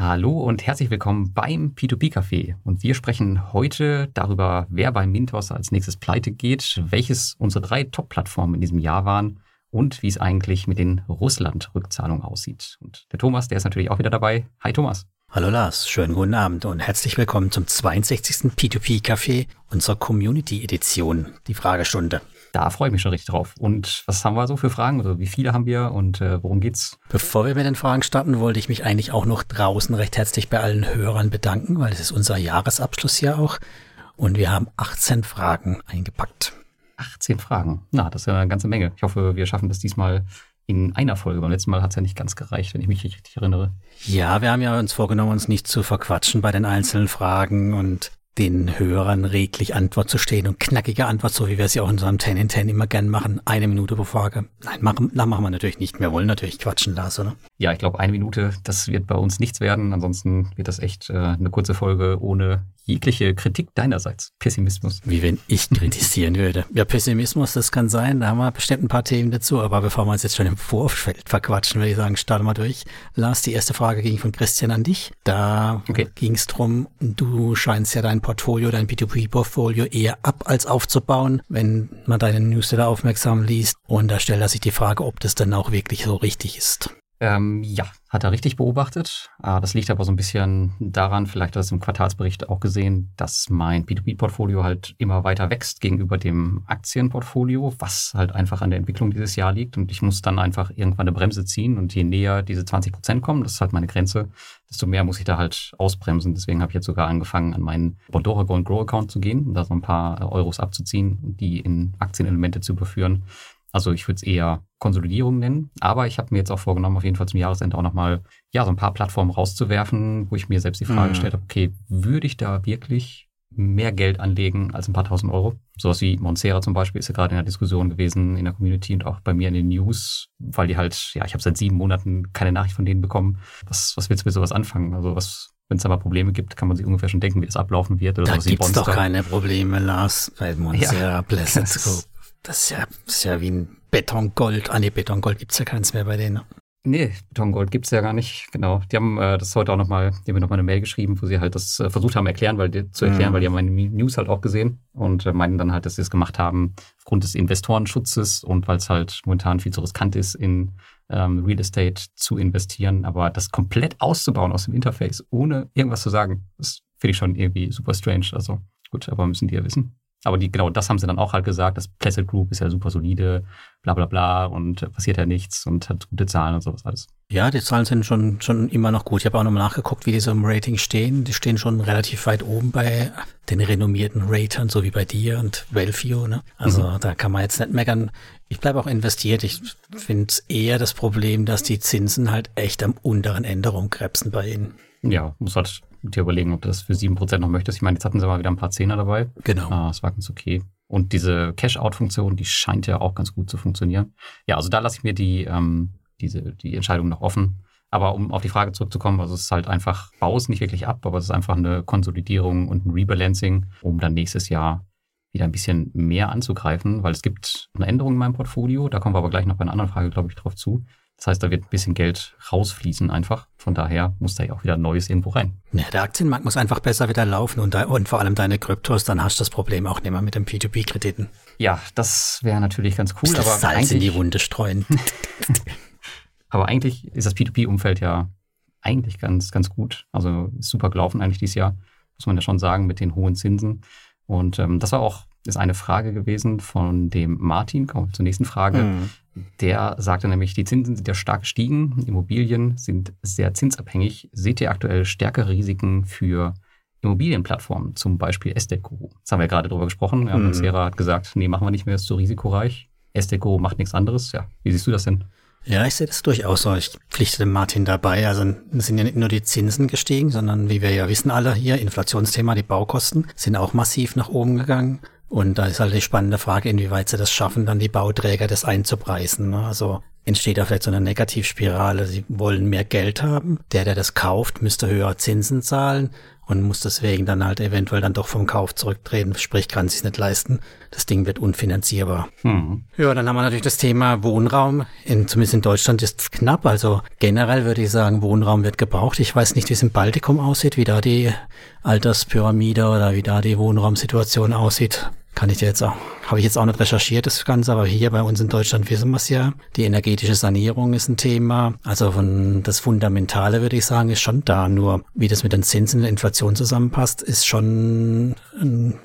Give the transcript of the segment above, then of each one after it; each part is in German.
Hallo und herzlich willkommen beim P2P Café. Und wir sprechen heute darüber, wer bei Mintos als nächstes pleite geht, welches unsere drei Top-Plattformen in diesem Jahr waren und wie es eigentlich mit den Russland-Rückzahlungen aussieht. Und der Thomas, der ist natürlich auch wieder dabei. Hi Thomas. Hallo Lars, schönen guten Abend und herzlich willkommen zum 62. P2P Café unserer Community Edition, die Fragestunde. Da freue ich mich schon richtig drauf. Und was haben wir so für Fragen? Also wie viele haben wir und äh, worum geht's? Bevor wir mit den Fragen starten, wollte ich mich eigentlich auch noch draußen recht herzlich bei allen Hörern bedanken, weil es ist unser Jahresabschluss ja auch. Und wir haben 18 Fragen eingepackt. 18 Fragen. Na, das ist ja eine ganze Menge. Ich hoffe, wir schaffen das diesmal in einer Folge. Beim letzten Mal hat es ja nicht ganz gereicht, wenn ich mich richtig erinnere. Ja, wir haben ja uns vorgenommen, uns nicht zu verquatschen bei den einzelnen Fragen und den Hörern reglich Antwort zu stehen und knackige Antwort, so wie wir es ja auch in unserem 10 in 10 immer gern machen. Eine Minute pro Frage. Nein, machen, machen wir natürlich nicht. Wir wollen natürlich quatschen, Lars, oder? Ja, ich glaube, eine Minute, das wird bei uns nichts werden. Ansonsten wird das echt äh, eine kurze Folge ohne jegliche Kritik deinerseits. Pessimismus. Wie wenn ich kritisieren würde. Ja, Pessimismus, das kann sein. Da haben wir bestimmt ein paar Themen dazu. Aber bevor wir uns jetzt schon im Vorfeld verquatschen, würde ich sagen, starten wir durch. Lars, die erste Frage ging von Christian an dich. Da okay. ging es drum, du scheinst ja dein Portfolio, dein B2B-Portfolio eher ab als aufzubauen, wenn man deine Newsletter aufmerksam liest. Und da stellt er sich die Frage, ob das dann auch wirklich so richtig ist. Ähm, ja, hat er richtig beobachtet. Ah, das liegt aber so ein bisschen daran, vielleicht hat er es im Quartalsbericht auch gesehen, dass mein B2B-Portfolio halt immer weiter wächst gegenüber dem Aktienportfolio, was halt einfach an der Entwicklung dieses Jahr liegt. Und ich muss dann einfach irgendwann eine Bremse ziehen. Und je näher diese 20 Prozent kommen, das ist halt meine Grenze, desto mehr muss ich da halt ausbremsen. Deswegen habe ich jetzt sogar angefangen, an meinen Bondora Go Grow Account zu gehen, da so ein paar Euros abzuziehen die in Aktienelemente zu überführen. Also ich würde es eher Konsolidierung nennen, aber ich habe mir jetzt auch vorgenommen, auf jeden Fall zum Jahresende auch nochmal ja, so ein paar Plattformen rauszuwerfen, wo ich mir selbst die Frage mhm. gestellt habe, okay, würde ich da wirklich mehr Geld anlegen als ein paar tausend Euro? Sowas wie Monsera zum Beispiel ist ja gerade in der Diskussion gewesen in der Community und auch bei mir in den News, weil die halt, ja, ich habe seit sieben Monaten keine Nachricht von denen bekommen. Was, was willst du mit sowas anfangen? Also was, wenn es da mal Probleme gibt, kann man sich ungefähr schon denken, wie das ablaufen wird. Oder da gibt's doch keine Probleme, Lars, bei Monsera, ja, Pleasant Scope. Das ist ja, das ist ja wie ein Betongold. Ah nee, Betongold gibt's ja keins mehr bei denen. Nee, Betongold gibt's ja gar nicht, genau. Die haben äh, das heute auch nochmal, die haben mir nochmal eine Mail geschrieben, wo sie halt das äh, versucht haben erklären, weil die, zu erklären, mhm. weil die haben meine News halt auch gesehen und äh, meinen dann halt, dass sie es gemacht haben aufgrund des Investorenschutzes und weil es halt momentan viel zu riskant ist, in ähm, Real Estate zu investieren. Aber das komplett auszubauen aus dem Interface, ohne irgendwas zu sagen, das finde ich schon irgendwie super strange. Also gut, aber müssen die ja wissen. Aber die, genau das haben sie dann auch halt gesagt. Das Placid Group ist ja super solide, bla bla bla und passiert ja nichts und hat gute Zahlen und sowas alles. Ja, die Zahlen sind schon, schon immer noch gut. Ich habe auch nochmal nachgeguckt, wie die so im Rating stehen. Die stehen schon relativ weit oben bei den renommierten Ratern, so wie bei dir und Welfio. Ne? Also mhm. da kann man jetzt nicht meckern. Ich bleibe auch investiert. Ich finde eher das Problem, dass die Zinsen halt echt am unteren Ende rumkrebsen bei ihnen. Ja, muss halt dir überlegen, ob du das für 7% noch möchtest. Ich meine, jetzt hatten sie mal wieder ein paar Zehner dabei. Genau. Ah, das war ganz okay. Und diese Cash-Out-Funktion, die scheint ja auch ganz gut zu funktionieren. Ja, also da lasse ich mir die, ähm, diese, die Entscheidung noch offen. Aber um auf die Frage zurückzukommen, also es ist halt einfach, bau es nicht wirklich ab, aber es ist einfach eine Konsolidierung und ein Rebalancing, um dann nächstes Jahr wieder ein bisschen mehr anzugreifen, weil es gibt eine Änderung in meinem Portfolio, da kommen wir aber gleich noch bei einer anderen Frage, glaube ich, drauf zu. Das heißt, da wird ein bisschen Geld rausfließen einfach. Von daher muss da ja auch wieder Neues irgendwo rein. Ja, der Aktienmarkt muss einfach besser wieder laufen und, und vor allem deine Kryptos, dann hast du das Problem auch nicht mehr mit den P2P-Krediten. Ja, das wäre natürlich ganz cool. Das aber Salz in die Wunde streuen. aber eigentlich ist das P2P-Umfeld ja eigentlich ganz, ganz gut. Also super gelaufen eigentlich dieses Jahr, muss man ja schon sagen, mit den hohen Zinsen. Und ähm, das war auch ist eine Frage gewesen von dem Martin. Kommen wir zur nächsten Frage. Mhm. Der sagte nämlich, die Zinsen sind ja stark gestiegen, Immobilien sind sehr zinsabhängig. Seht ihr aktuell stärkere Risiken für Immobilienplattformen, zum Beispiel Estate-Guru? Das haben wir ja gerade drüber gesprochen. Ja, mhm. Sarah hat gesagt, nee, machen wir nicht mehr, ist zu risikoreich. Estate-Guru macht nichts anderes. Ja, wie siehst du das denn? Ja, ich sehe das durchaus so. Ich pflichte dem Martin dabei. Also sind ja nicht nur die Zinsen gestiegen, sondern wie wir ja wissen alle hier, Inflationsthema, die Baukosten sind auch massiv nach oben gegangen. Und da ist halt die spannende Frage, inwieweit sie das schaffen, dann die Bauträger das einzupreisen. Ne? Also entsteht da vielleicht so eine Negativspirale. Sie wollen mehr Geld haben. Der, der das kauft, müsste höhere Zinsen zahlen und muss deswegen dann halt eventuell dann doch vom Kauf zurücktreten, sprich kann sich nicht leisten. Das Ding wird unfinanzierbar. Hm. Ja, dann haben wir natürlich das Thema Wohnraum. In, zumindest in Deutschland ist es knapp. Also generell würde ich sagen, Wohnraum wird gebraucht. Ich weiß nicht, wie es im Baltikum aussieht, wie da die Alterspyramide oder wie da die Wohnraumsituation aussieht kann ich dir jetzt auch, habe ich jetzt auch nicht recherchiert, das Ganze, aber hier bei uns in Deutschland wissen wir es ja. Die energetische Sanierung ist ein Thema. Also von das Fundamentale würde ich sagen, ist schon da. Nur wie das mit den Zinsen und der Inflation zusammenpasst, ist schon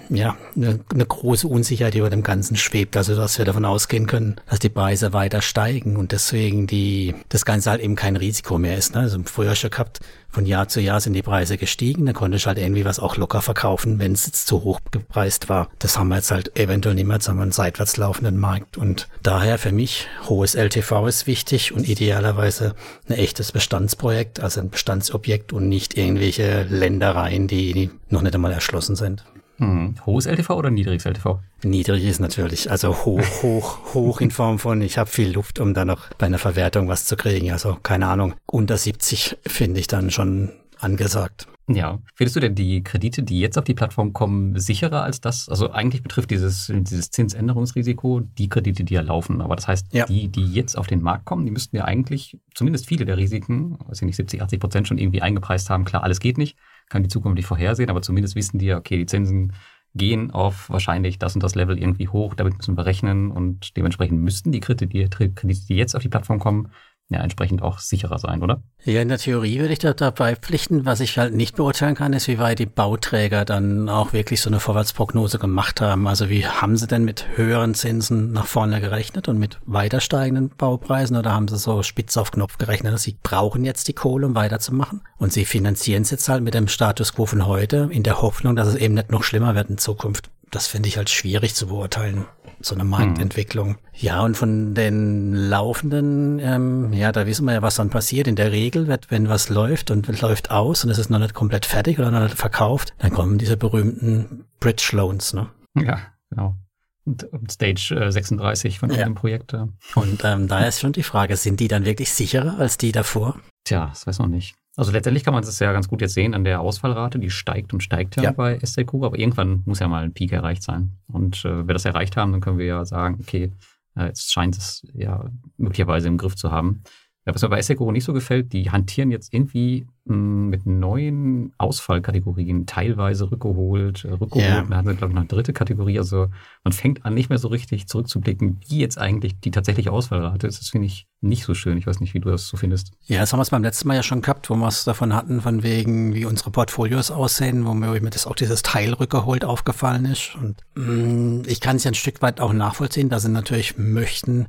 ja eine, eine große Unsicherheit, die über dem Ganzen schwebt. Also dass wir davon ausgehen können, dass die Preise weiter steigen und deswegen die das Ganze halt eben kein Risiko mehr ist. Ne? Also früher schon gehabt, von Jahr zu Jahr sind die Preise gestiegen, da konnte ich halt irgendwie was auch locker verkaufen, wenn es jetzt zu hoch gepreist war. Das haben wir jetzt halt eventuell nicht mehr, jetzt haben wir einen seitwärts laufenden Markt und daher für mich hohes LTV ist wichtig und idealerweise ein echtes Bestandsprojekt, also ein Bestandsobjekt und nicht irgendwelche Ländereien, die noch nicht einmal erschlossen sind. Hm. Hohes LTV oder niedriges LTV? Niedrig ist natürlich, also hoch, hoch, hoch in Form von, ich habe viel Luft, um dann noch bei einer Verwertung was zu kriegen. Also keine Ahnung, unter 70 finde ich dann schon angesagt. Ja. Findest du denn die Kredite, die jetzt auf die Plattform kommen, sicherer als das? Also eigentlich betrifft dieses, dieses Zinsänderungsrisiko die Kredite, die ja laufen. Aber das heißt, ja. die, die jetzt auf den Markt kommen, die müssten ja eigentlich zumindest viele der Risiken, weiß ich nicht, 70, 80 Prozent schon irgendwie eingepreist haben. Klar, alles geht nicht kann die Zukunft nicht vorhersehen, aber zumindest wissen die, okay, die Zinsen gehen auf wahrscheinlich das und das Level irgendwie hoch, damit müssen wir rechnen und dementsprechend müssten die Kredite, die, die jetzt auf die Plattform kommen, ja entsprechend auch sicherer sein, oder? Ja, in der Theorie würde ich da dabei pflichten. Was ich halt nicht beurteilen kann, ist, wie weit die Bauträger dann auch wirklich so eine Vorwärtsprognose gemacht haben. Also wie haben sie denn mit höheren Zinsen nach vorne gerechnet und mit weiter steigenden Baupreisen oder haben sie so spitz auf Knopf gerechnet, dass sie brauchen jetzt die Kohle, um weiterzumachen? Und sie finanzieren es jetzt halt mit dem Status quo von heute in der Hoffnung, dass es eben nicht noch schlimmer wird in Zukunft. Das finde ich halt schwierig zu beurteilen so eine Marktentwicklung. Mhm. Ja, und von den laufenden, ähm, ja, da wissen wir ja, was dann passiert. In der Regel wird, wenn was läuft und läuft aus und es ist noch nicht komplett fertig oder noch nicht verkauft, dann kommen diese berühmten Bridge Loans, ne? Ja, genau. Und Stage äh, 36 von ja. dem Projekt. Äh. Und ähm, da ist schon die Frage, sind die dann wirklich sicherer als die davor? Tja, das weiß man nicht. Also letztendlich kann man das ja ganz gut jetzt sehen an der Ausfallrate, die steigt und steigt ja, ja. bei SDQ, aber irgendwann muss ja mal ein Peak erreicht sein. Und äh, wenn wir das erreicht haben, dann können wir ja sagen, okay, äh, jetzt scheint es ja möglicherweise im Griff zu haben. Ja, was mir bei SECO nicht so gefällt, die hantieren jetzt irgendwie mit neuen Ausfallkategorien, teilweise rückgeholt, äh, rückgeholt, yeah. haben sie, glaube ich, noch eine dritte Kategorie. Also man fängt an, nicht mehr so richtig zurückzublicken, wie jetzt eigentlich die tatsächliche Ausfallrate ist. Das finde ich nicht so schön. Ich weiß nicht, wie du das so findest. Ja, das haben wir es beim letzten Mal ja schon gehabt, wo wir es davon hatten, von wegen, wie unsere Portfolios aussehen, wo mir das auch dieses Teil rückgeholt aufgefallen ist. Und mh, hm, ich kann es ja ein Stück weit auch nachvollziehen, dass sie natürlich möchten,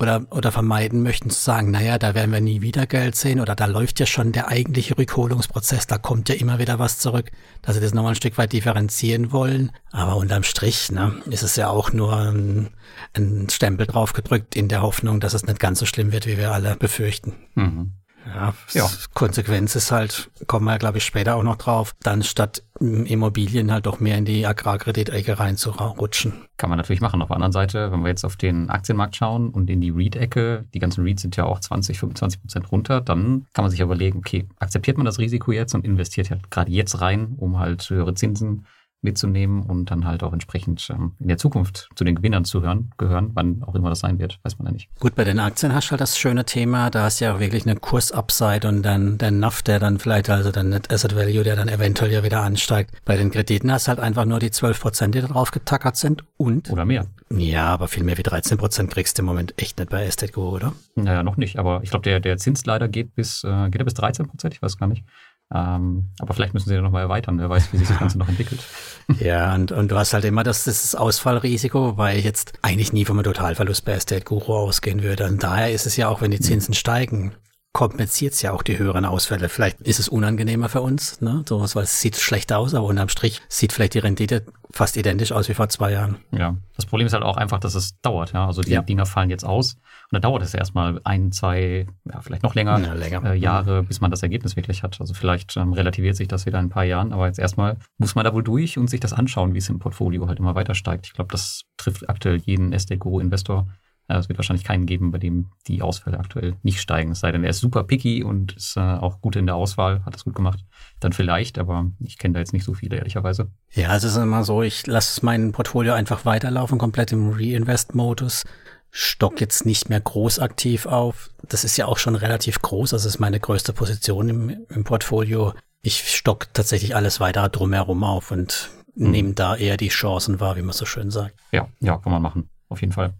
oder, oder vermeiden möchten zu sagen, naja, da werden wir nie wieder Geld sehen oder da läuft ja schon der eigentliche Rückholungsprozess, da kommt ja immer wieder was zurück, dass sie das nochmal ein Stück weit differenzieren wollen. Aber unterm Strich ne, ist es ja auch nur ein, ein Stempel draufgedrückt in der Hoffnung, dass es nicht ganz so schlimm wird, wie wir alle befürchten. Mhm. Ja, ja. Konsequenz ist halt, kommen wir, glaube ich, später auch noch drauf, dann statt Immobilien halt doch mehr in die Agrarkreditecke reinzurutschen. Kann man natürlich machen. Auf der anderen Seite, wenn wir jetzt auf den Aktienmarkt schauen und in die REIT-Ecke, die ganzen REITs sind ja auch 20, 25 Prozent runter, dann kann man sich überlegen, okay, akzeptiert man das Risiko jetzt und investiert halt gerade jetzt rein, um halt höhere Zinsen mitzunehmen und dann halt auch entsprechend ähm, in der Zukunft zu den Gewinnern zu hören, gehören, wann auch immer das sein wird, weiß man ja nicht. Gut, bei den Aktien hast du halt das schöne Thema, da hast du ja auch wirklich eine Kursupside und dann der NAV, der dann vielleicht, also der Net Asset Value, der dann eventuell ja wieder ansteigt. Bei den Krediten hast du halt einfach nur die 12 Prozent, die da drauf getackert sind und... Oder mehr. Ja, aber viel mehr wie 13 Prozent kriegst du im Moment echt nicht bei Estate Go, oder? Naja, noch nicht, aber ich glaube, der, der Zins leider geht bis, äh, geht er bis 13 Prozent, ich weiß gar nicht. Ähm, aber vielleicht müssen sie ja nochmal erweitern, wer weiß, wie sich das Ganze noch entwickelt. Ja, und, und du hast halt immer das, das Ausfallrisiko, weil ich jetzt eigentlich nie vom Totalverlust bei Estate Guru ausgehen würde. Und daher ist es ja auch, wenn die Zinsen mhm. steigen, kompensiert es ja auch die höheren Ausfälle. Vielleicht ist es unangenehmer für uns, ne? So was, weil es sieht schlecht aus, aber unterm Strich sieht vielleicht die Rendite fast identisch aus wie vor zwei Jahren. Ja, das Problem ist halt auch einfach, dass es dauert. Ja, also die ja. Dinger fallen jetzt aus und dann dauert es erstmal ein, zwei, ja vielleicht noch länger, ja, länger. Äh, Jahre, bis man das Ergebnis wirklich hat. Also vielleicht ähm, relativiert sich das wieder in ein paar Jahren, aber jetzt erstmal muss man da wohl durch und sich das anschauen, wie es im Portfolio halt immer weiter steigt. Ich glaube, das trifft aktuell jeden SDGO-Investor es wird wahrscheinlich keinen geben, bei dem die Ausfälle aktuell nicht steigen. Es sei denn, er ist super picky und ist äh, auch gut in der Auswahl, hat das gut gemacht. Dann vielleicht, aber ich kenne da jetzt nicht so viele, ehrlicherweise. Ja, es ist immer so, ich lasse mein Portfolio einfach weiterlaufen, komplett im Reinvest-Modus stock jetzt nicht mehr groß aktiv auf. Das ist ja auch schon relativ groß, das ist meine größte Position im, im Portfolio. Ich stock tatsächlich alles weiter drumherum auf und mhm. nehme da eher die Chancen wahr, wie man so schön sagt. Ja, ja, kann man machen, auf jeden Fall.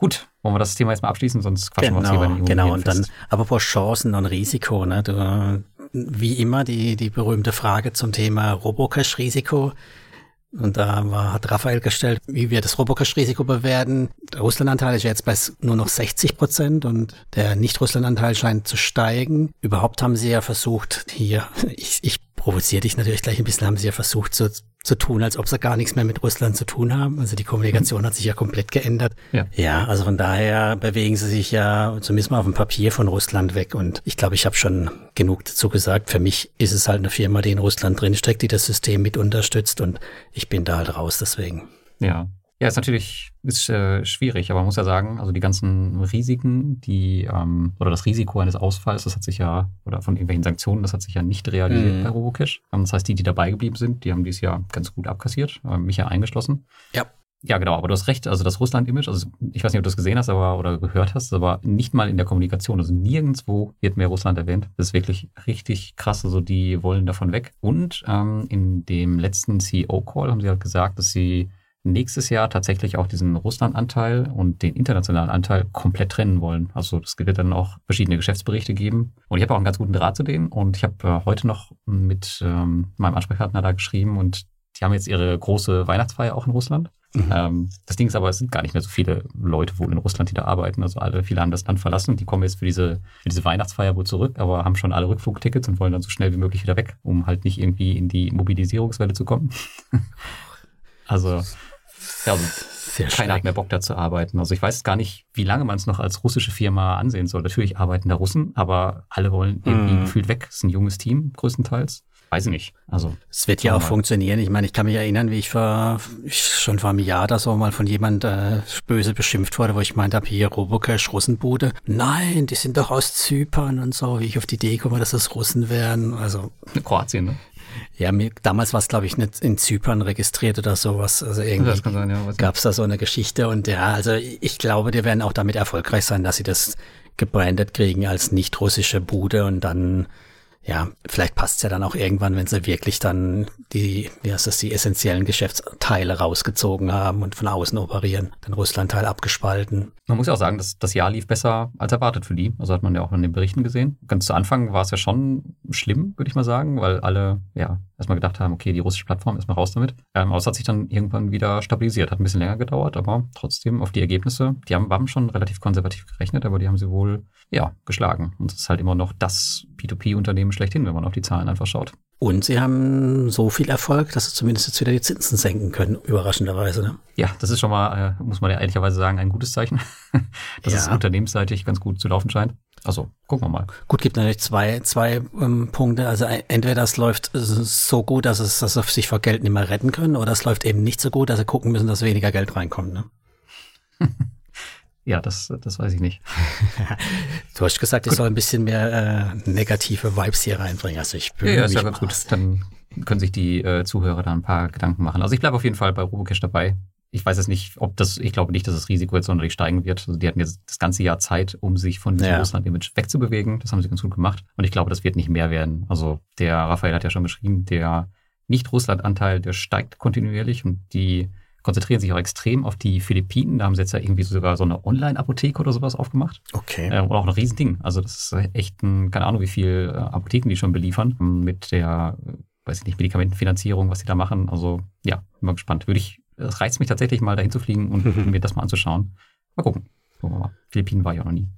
Gut, wollen wir das Thema jetzt mal abschließen, sonst quatschen genau, wir uns hier bei den Genau, und dann, aber vor Chancen und Risiko, ne? Du, wie immer die, die berühmte Frage zum Thema Robocash-Risiko. Und da war, hat Raphael gestellt, wie wir das Robocash-Risiko bewerten. Der Russland-Anteil ist jetzt bei nur noch 60 Prozent und der Nicht-Russland-Anteil scheint zu steigen. Überhaupt haben sie ja versucht, hier, ich, ich provoziere dich natürlich gleich ein bisschen, haben sie ja versucht zu zu tun, als ob sie gar nichts mehr mit Russland zu tun haben. Also die Kommunikation mhm. hat sich ja komplett geändert. Ja. ja, also von daher bewegen sie sich ja zumindest mal auf dem Papier von Russland weg. Und ich glaube, ich habe schon genug dazu gesagt. Für mich ist es halt eine Firma, die in Russland drinsteckt, die das System mit unterstützt. Und ich bin da halt raus deswegen. Ja, ja, ist natürlich ist, äh, schwierig, aber man muss ja sagen, also die ganzen Risiken, die ähm, oder das Risiko eines Ausfalls, das hat sich ja, oder von irgendwelchen Sanktionen, das hat sich ja nicht realisiert mhm. bei Robocash. Ähm, das heißt, die, die dabei geblieben sind, die haben dieses Jahr ganz gut abkassiert, äh, mich ja eingeschlossen. Ja. Ja, genau, aber du hast recht, also das Russland-Image, also ich weiß nicht, ob du das gesehen hast aber, oder gehört hast, aber nicht mal in der Kommunikation, also nirgendwo wird mehr Russland erwähnt. Das ist wirklich richtig krass, also die wollen davon weg. Und ähm, in dem letzten CEO-Call haben sie halt gesagt, dass sie nächstes Jahr tatsächlich auch diesen Russland-Anteil und den internationalen Anteil komplett trennen wollen. Also es wird dann auch verschiedene Geschäftsberichte geben. Und ich habe auch einen ganz guten Draht zu denen. Und ich habe äh, heute noch mit ähm, meinem Ansprechpartner da geschrieben und die haben jetzt ihre große Weihnachtsfeier auch in Russland. Mhm. Ähm, das Ding ist aber, es sind gar nicht mehr so viele Leute wohl in Russland, die da arbeiten. Also alle, viele haben das Land verlassen. Die kommen jetzt für diese, für diese Weihnachtsfeier wohl zurück, aber haben schon alle Rückflugtickets und wollen dann so schnell wie möglich wieder weg, um halt nicht irgendwie in die Mobilisierungswelle zu kommen. also ja, also Sehr keiner hat mehr Bock da zu arbeiten. Also ich weiß gar nicht, wie lange man es noch als russische Firma ansehen soll. Natürlich arbeiten da Russen, aber alle wollen irgendwie mm. gefühlt weg. Es ist ein junges Team, größtenteils. Weiß ich nicht. Also es wird ja auch mal. funktionieren. Ich meine, ich kann mich erinnern, wie ich vor ich schon vor einem Jahr da so mal von jemand äh, böse beschimpft wurde, wo ich meinte habe, hier Robocash Russenbude. Nein, die sind doch aus Zypern und so, wie ich auf die Idee komme, dass das Russen wären. Also Kroatien, ne? Ja, mir, damals war es, glaube ich, nicht in Zypern registriert oder sowas. Also irgendwie ja, gab es da so eine Geschichte und ja, also ich glaube, die werden auch damit erfolgreich sein, dass sie das gebrandet kriegen als nicht russische Bude und dann ja, vielleicht passt es ja dann auch irgendwann, wenn sie wirklich dann die, wie heißt das, die essentiellen Geschäftsteile rausgezogen haben und von außen operieren, den Russlandteil abgespalten. Man muss ja auch sagen, dass das Jahr lief besser als erwartet für die. Also hat man ja auch in den Berichten gesehen. Ganz zu Anfang war es ja schon schlimm, würde ich mal sagen, weil alle ja erstmal gedacht haben, okay, die russische Plattform ist mal raus damit. Ähm, aber es hat sich dann irgendwann wieder stabilisiert. Hat ein bisschen länger gedauert, aber trotzdem auf die Ergebnisse, die haben, haben schon relativ konservativ gerechnet, aber die haben sie wohl ja geschlagen. Und es ist halt immer noch das P2P-Unternehmen schlechthin, wenn man auf die Zahlen einfach schaut. Und sie haben so viel Erfolg, dass sie zumindest jetzt wieder die Zinsen senken können, überraschenderweise. Ne? Ja, das ist schon mal, äh, muss man ja ehrlicherweise sagen, ein gutes Zeichen, dass ja. es unternehmensseitig ganz gut zu laufen scheint. Also gucken wir mal. Gut, gibt natürlich zwei, zwei ähm, Punkte. Also entweder es läuft so gut, dass es dass sie sich vor Geld nicht mehr retten können, oder es läuft eben nicht so gut, dass sie gucken müssen, dass weniger Geld reinkommt. Ne? Ja, das, das weiß ich nicht. du hast gesagt, ich gut. soll ein bisschen mehr äh, negative Vibes hier reinbringen. Also ich ja, ja, ist ja ganz gut. Dann können sich die äh, Zuhörer da ein paar Gedanken machen. Also ich bleibe auf jeden Fall bei Robocash dabei. Ich weiß jetzt nicht, ob das, ich glaube nicht, dass das Risiko jetzt sonderlich steigen wird. Also die hatten jetzt das ganze Jahr Zeit, um sich von diesem ja. Russland-Image wegzubewegen. Das haben sie ganz gut gemacht. Und ich glaube, das wird nicht mehr werden. Also der Raphael hat ja schon geschrieben, der Nicht-Russland-Anteil, der steigt kontinuierlich und die konzentrieren sich auch extrem auf die Philippinen. Da haben sie jetzt ja irgendwie sogar so eine Online-Apotheke oder sowas aufgemacht. Okay. Äh, und auch ein Riesending. Also das ist echt ein, keine Ahnung, wie viel äh, Apotheken die schon beliefern mit der, äh, weiß ich nicht, Medikamentenfinanzierung, was die da machen. Also ja, bin mal gespannt. Würde ich, es reizt mich tatsächlich mal dahin zu fliegen und mir das mal anzuschauen. Mal gucken. Gucken wir mal. Philippinen war ich auch noch nie.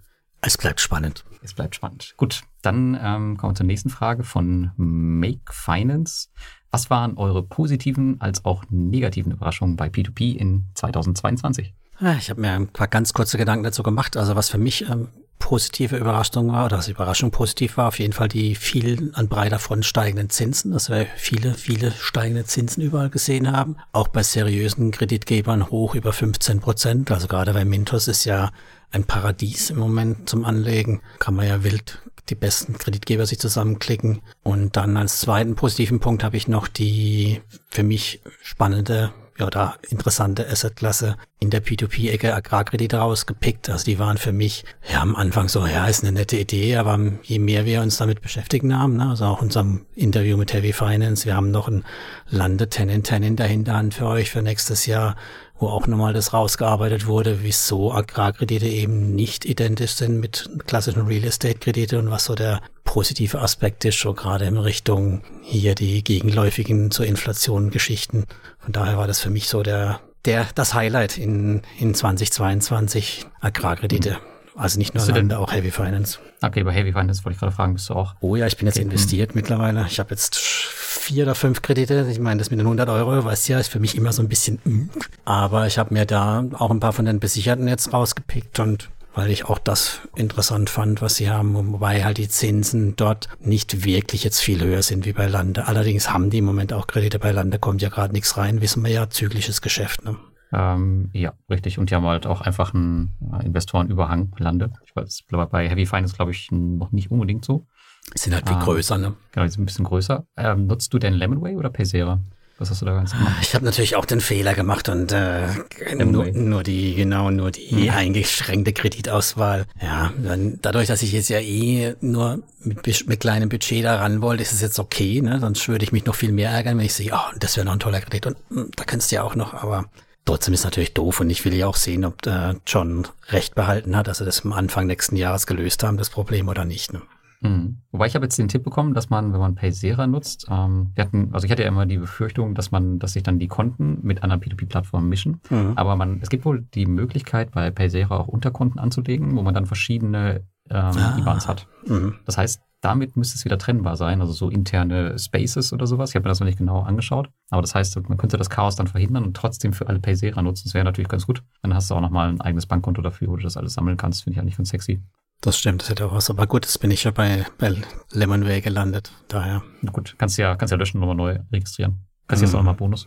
Es bleibt spannend. Es bleibt spannend. Gut, dann ähm, kommen wir zur nächsten Frage von Make Finance. Was waren eure positiven als auch negativen Überraschungen bei P2P in 2022? Ja, ich habe mir ein paar ganz kurze Gedanken dazu gemacht. Also was für mich ähm, positive Überraschung war, oder das Überraschung positiv war, auf jeden Fall die viel an breiter Front steigenden Zinsen, dass wir viele, viele steigende Zinsen überall gesehen haben. Auch bei seriösen Kreditgebern hoch über 15 Prozent. Also gerade bei Mintos ist ja ein Paradies im Moment zum Anlegen. Kann man ja wild die besten Kreditgeber sich zusammenklicken. Und dann als zweiten positiven Punkt habe ich noch die für mich spannende ja, da interessante Assetklasse in der P2P-Ecke Agrarkredite rausgepickt. Also die waren für mich ja am Anfang so, ja, ist eine nette Idee, aber je mehr wir uns damit beschäftigen haben, ne, also auch unserem Interview mit Heavy Finance, wir haben noch ein Lande 10 in 10 in der Hinterhand für euch für nächstes Jahr, wo auch nochmal das rausgearbeitet wurde, wieso Agrarkredite eben nicht identisch sind mit klassischen Real Estate Kredite und was so der positive Aspekt ist, schon gerade in Richtung hier die gegenläufigen zur Inflation Geschichten. Von daher war das für mich so der, der, das Highlight in, in 2022 Agrarkredite. Mhm. Also nicht nur Lande, auch Heavy Finance. Okay, bei Heavy Finance wollte ich gerade fragen, bist du auch? Oh ja, ich bin jetzt investiert mittlerweile. Ich habe jetzt vier oder fünf Kredite. Ich meine, das mit den 100 Euro, weißt du ja, ist für mich immer so ein bisschen, mm. aber ich habe mir da auch ein paar von den Besicherten jetzt rausgepickt und weil ich auch das interessant fand, was sie haben, wobei halt die Zinsen dort nicht wirklich jetzt viel höher sind wie bei Lande. Allerdings haben die im Moment auch Kredite bei Lande, kommt ja gerade nichts rein, wissen wir ja, zügliches Geschäft. Ne? Ähm, ja, richtig. Und die haben halt auch einfach einen Investorenüberhang Lande. Ich weiß, bei Heavy Finance glaube ich noch nicht unbedingt so. Sind halt viel ähm, größer, ne? Genau, die sind ein bisschen größer. Ähm, nutzt du denn Lemonway oder Paysera? Was hast du da ganz gemacht? Ich habe natürlich auch den Fehler gemacht und äh, nur, nur, die, genau, nur die mhm. eingeschränkte Kreditauswahl. Ja, dann, dadurch, dass ich jetzt ja eh nur mit, mit kleinem Budget da ran wollte, ist es jetzt okay, ne? Sonst würde ich mich noch viel mehr ärgern, wenn ich sehe, oh, das wäre noch ein toller Kredit und mh, hm, da kannst du ja auch noch, aber trotzdem ist es natürlich doof und ich will ja auch sehen, ob äh, John recht behalten hat, dass sie das am Anfang nächsten Jahres gelöst haben, das Problem oder nicht. Ne? Mhm. Wobei ich habe jetzt den Tipp bekommen, dass man, wenn man Paysera nutzt, ähm, wir hatten, also ich hatte ja immer die Befürchtung, dass man, dass sich dann die Konten mit anderen P2P-Plattformen mischen. Mhm. Aber man, es gibt wohl die Möglichkeit, bei Paysera auch Unterkonten anzulegen, wo man dann verschiedene ähm, ah. IBANs hat. Mhm. Das heißt, damit müsste es wieder trennbar sein, also so interne Spaces oder sowas. Ich habe mir das noch nicht genau angeschaut. Aber das heißt, man könnte das Chaos dann verhindern und trotzdem für alle Paysera nutzen. Das wäre natürlich ganz gut. Dann hast du auch nochmal ein eigenes Bankkonto dafür, wo du das alles sammeln kannst. Finde ich eigentlich ganz sexy. Das stimmt, das hätte auch was. Aber gut, jetzt bin ich ja bei, bei Lemonway gelandet. Daher. Na gut, kannst ja, kannst ja löschen und nochmal neu registrieren. Kannst mhm. jetzt auch nochmal Bonus.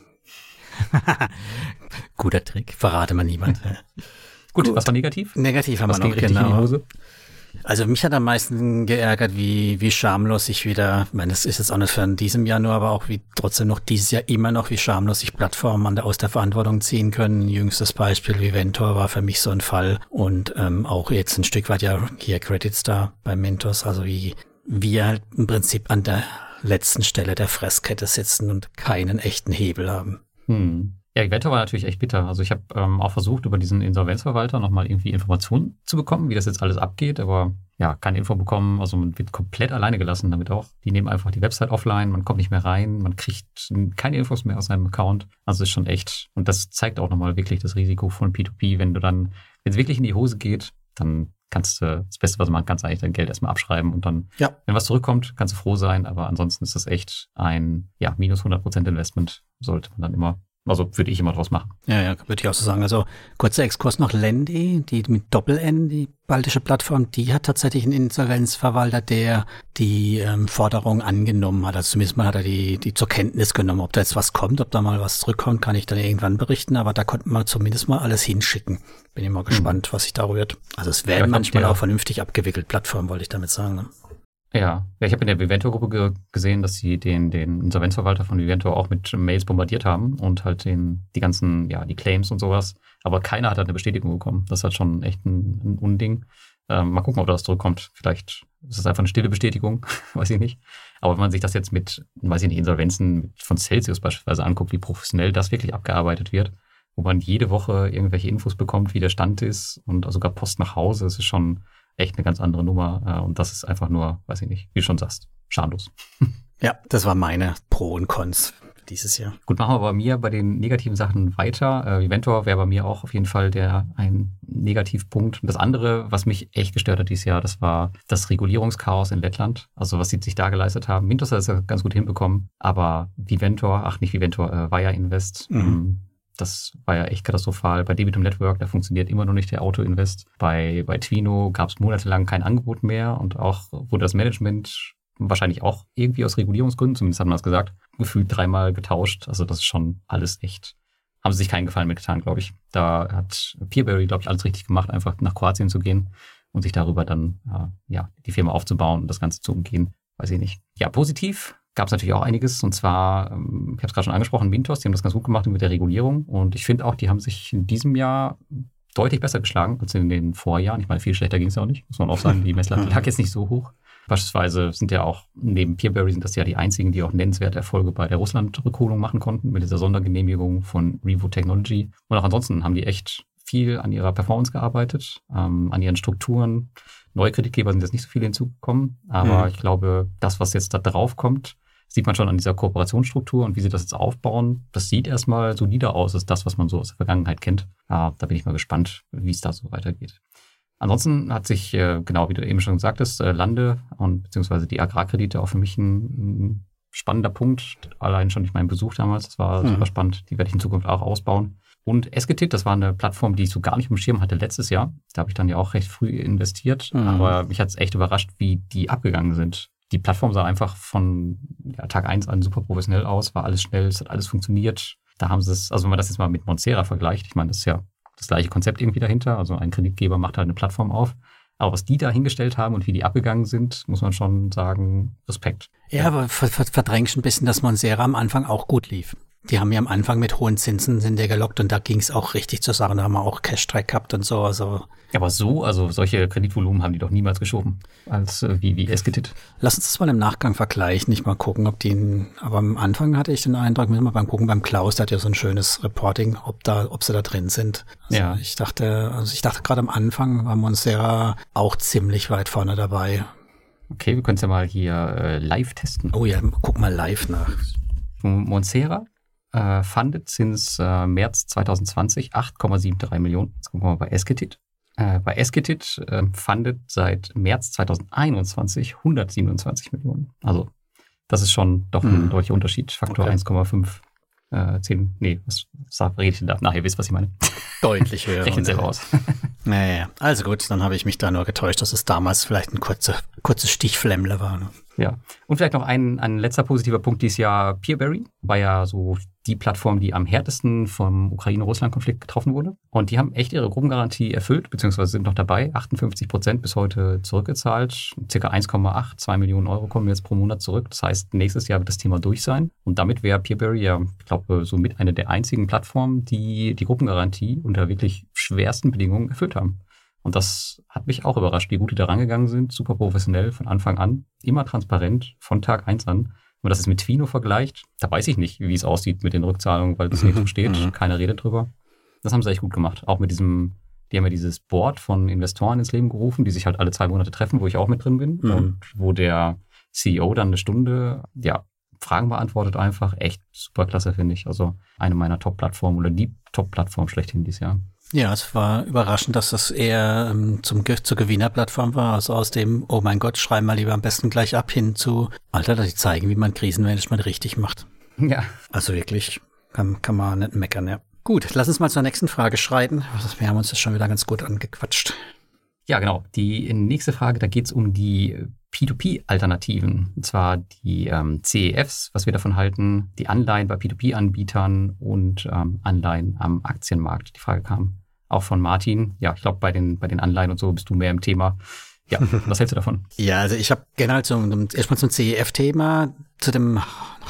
Guter Trick. Verrate mal niemand. gut, gut, was war negativ? Negativ haben was wir noch, genau. Also mich hat am meisten geärgert, wie, wie schamlos ich wieder, ich meine, das ist jetzt auch nicht von diesem Jahr nur, aber auch wie trotzdem noch dieses Jahr immer noch, wie schamlos sich Plattformen an der, aus der Verantwortung ziehen können. Jüngstes Beispiel wie Ventor war für mich so ein Fall und ähm, auch jetzt ein Stück weit ja hier Credit Star bei Mentors, also wie wir halt im Prinzip an der letzten Stelle der Fresskette sitzen und keinen echten Hebel haben. Hm. Ja, Evento war natürlich echt bitter. Also ich habe ähm, auch versucht, über diesen Insolvenzverwalter nochmal irgendwie Informationen zu bekommen, wie das jetzt alles abgeht, aber ja, keine Info bekommen. Also man wird komplett alleine gelassen damit auch. Die nehmen einfach die Website offline, man kommt nicht mehr rein, man kriegt keine Infos mehr aus seinem Account. Also ist schon echt. Und das zeigt auch nochmal wirklich das Risiko von P2P, wenn du dann, wenn es wirklich in die Hose geht, dann kannst du, das Beste, was du machen kannst, eigentlich dein Geld erstmal abschreiben und dann, ja. wenn was zurückkommt, kannst du froh sein, aber ansonsten ist das echt ein, ja, minus 100% Investment, sollte man dann immer also würde ich immer draus machen. Ja, ja, würde ich auch so sagen. Also kurzer Exkurs noch Lendi, die mit Doppel-N, die baltische Plattform, die hat tatsächlich einen Insolvenzverwalter, der die ähm, Forderung angenommen hat. Also zumindest mal hat er die, die zur Kenntnis genommen. Ob da jetzt was kommt, ob da mal was zurückkommt, kann ich dann irgendwann berichten. Aber da konnten wir zumindest mal alles hinschicken. Bin immer gespannt, hm. was sich da rührt. Also es werden manchmal auch vernünftig abgewickelt, Plattformen, wollte ich damit sagen. Ne? Ja, ich habe in der Vivento-Gruppe ge gesehen, dass sie den, den Insolvenzverwalter von Vivento auch mit Mails bombardiert haben und halt den, die ganzen, ja, die Claims und sowas. Aber keiner hat halt eine Bestätigung bekommen. Das ist halt schon echt ein, ein Unding. Ähm, mal gucken, ob das zurückkommt. Vielleicht ist es einfach eine stille Bestätigung, weiß ich nicht. Aber wenn man sich das jetzt mit, weiß ich nicht, Insolvenzen von Celsius beispielsweise anguckt, wie professionell das wirklich abgearbeitet wird, wo man jede Woche irgendwelche Infos bekommt, wie der Stand ist und sogar Post nach Hause, das ist schon echt eine ganz andere Nummer. Äh, und das ist einfach nur, weiß ich nicht, wie du schon sagst, schamlos. Ja, das war meine Pro und Cons dieses Jahr. Gut, machen wir bei mir bei den negativen Sachen weiter. Äh, Eventor wäre bei mir auch auf jeden Fall der ein Negativpunkt. Und das andere, was mich echt gestört hat dieses Jahr, das war das Regulierungschaos in Lettland. Also was sie sich da geleistet haben. Mintos hat es ja ganz gut hinbekommen, aber Viventor, ach nicht Viventor, äh, Via Invest, mhm. Das war ja echt katastrophal. Bei Debitum Network, da funktioniert immer noch nicht der Auto-Invest. Bei, bei Twino gab es monatelang kein Angebot mehr und auch wurde das Management wahrscheinlich auch irgendwie aus Regulierungsgründen, zumindest hat man das gesagt, gefühlt dreimal getauscht. Also das ist schon alles echt. Haben sie sich keinen Gefallen mitgetan, glaube ich. Da hat Peerberry, glaube ich, alles richtig gemacht, einfach nach Kroatien zu gehen und sich darüber dann äh, ja die Firma aufzubauen und das Ganze zu umgehen. Weiß ich nicht. Ja, positiv gab es natürlich auch einiges. Und zwar, ähm, ich habe es gerade schon angesprochen, Mintos, die haben das ganz gut gemacht mit der Regulierung. Und ich finde auch, die haben sich in diesem Jahr deutlich besser geschlagen als in den Vorjahren. Ich meine, viel schlechter ging es auch nicht, muss man auch sagen. Die Messlatte lag jetzt nicht so hoch. Beispielsweise sind ja auch, neben Peerberry sind das ja die einzigen, die auch nennenswerte Erfolge bei der Russland-Rückholung machen konnten, mit dieser Sondergenehmigung von Revo Technology. Und auch ansonsten haben die echt viel an ihrer Performance gearbeitet, ähm, an ihren Strukturen. Neue Kreditgeber sind jetzt nicht so viele hinzugekommen, aber mhm. ich glaube, das, was jetzt da drauf kommt, sieht man schon an dieser Kooperationsstruktur und wie sie das jetzt aufbauen. Das sieht erstmal solider aus als das, was man so aus der Vergangenheit kennt. Ja, da bin ich mal gespannt, wie es da so weitergeht. Ansonsten hat sich, äh, genau wie du eben schon sagtest, äh, Lande und beziehungsweise die Agrarkredite auch für mich ein, ein spannender Punkt. Allein schon durch meinen Besuch damals, das war mhm. super spannend. Die werde ich in Zukunft auch ausbauen. Und Esketit, das war eine Plattform, die ich so gar nicht im Schirm hatte letztes Jahr. Da habe ich dann ja auch recht früh investiert. Mhm. Aber mich hat es echt überrascht, wie die abgegangen sind die Plattform sah einfach von ja, Tag eins an super professionell aus, war alles schnell, es hat alles funktioniert. Da haben sie es, also wenn man das jetzt mal mit Monsera vergleicht, ich meine, das ist ja das gleiche Konzept irgendwie dahinter. Also ein Kreditgeber macht halt eine Plattform auf. Aber was die da hingestellt haben und wie die abgegangen sind, muss man schon sagen, Respekt. Ja, aber verdrängst ein bisschen, dass Monsera am Anfang auch gut lief. Die haben ja am Anfang mit hohen Zinsen sind der gelockt und da ging es auch richtig zur Sache. Da haben wir auch Cash-Track gehabt und so. Also aber so, also solche Kreditvolumen haben die doch niemals geschoben, als äh, wie, wie Esketit. Lass uns das mal im Nachgang vergleichen, nicht mal gucken, ob die, aber am Anfang hatte ich den Eindruck, müssen wir beim Gucken beim Klaus, der hat ja so ein schönes Reporting, ob da, ob sie da drin sind. Also ja. Ich dachte, also ich dachte gerade am Anfang war Monsera auch ziemlich weit vorne dabei. Okay, wir können es ja mal hier äh, live testen. Oh ja, guck mal live nach. Monsera äh, funded since äh, März 2020 8,73 Millionen. Jetzt gucken wir mal bei Esketit. Äh, bei Esketit äh, fundet seit März 2021 127 Millionen. Also das ist schon doch ein mhm. deutlicher Unterschied. Faktor okay. 1,5 äh, 10, nee, was, was rede ich denn da? Nachher wisst, was ich meine. Deutlich höher. Rechnen selber aus. naja, also gut, dann habe ich mich da nur getäuscht, dass es damals vielleicht ein kurzer, kurzes Stichflemmle war. Ne? Ja, und vielleicht noch ein, ein letzter positiver Punkt dieses Jahr. Peerberry war ja so die Plattform, die am härtesten vom Ukraine-Russland-Konflikt getroffen wurde. Und die haben echt ihre Gruppengarantie erfüllt, beziehungsweise sind noch dabei. 58 Prozent bis heute zurückgezahlt. Circa 1,8, 2 Millionen Euro kommen jetzt pro Monat zurück. Das heißt, nächstes Jahr wird das Thema durch sein. Und damit wäre Peerberry ja, ich glaube, somit eine der einzigen Plattformen, die die Gruppengarantie unter wirklich schwersten Bedingungen erfüllt haben. Und das hat mich auch überrascht, wie gut die da rangegangen sind. Super professionell von Anfang an. Immer transparent von Tag eins an. Wenn man das jetzt mit Twino vergleicht, da weiß ich nicht, wie es aussieht mit den Rückzahlungen, weil das nicht so steht. Mhm. Keiner redet drüber. Das haben sie echt gut gemacht. Auch mit diesem, die haben ja dieses Board von Investoren ins Leben gerufen, die sich halt alle zwei Monate treffen, wo ich auch mit drin bin. Mhm. Und wo der CEO dann eine Stunde, ja, Fragen beantwortet einfach. Echt super klasse, finde ich. Also eine meiner Top-Plattformen oder die Top-Plattform schlechthin dieses Jahr. Ja, es war überraschend, dass das eher ähm, zum, zur Gewinnerplattform war. Also aus dem, oh mein Gott, schreiben wir lieber am besten gleich ab hin zu, Alter, dass sie zeigen, wie man Krisenmanagement richtig macht. Ja. Also wirklich, kann, kann man nicht meckern, ja. Gut, lass uns mal zur nächsten Frage schreiten. Wir haben uns das schon wieder ganz gut angequatscht. Ja, genau. Die nächste Frage, da geht es um die P2P-Alternativen. Und zwar die ähm, CEFs, was wir davon halten, die Anleihen bei P2P-Anbietern und ähm, Anleihen am Aktienmarkt. Die Frage kam auch von Martin. Ja, ich glaube, bei den, bei den Anleihen und so bist du mehr im Thema. Ja, was hältst du davon? Ja, also ich habe generell zum, erstmal zum CEF-Thema, zu dem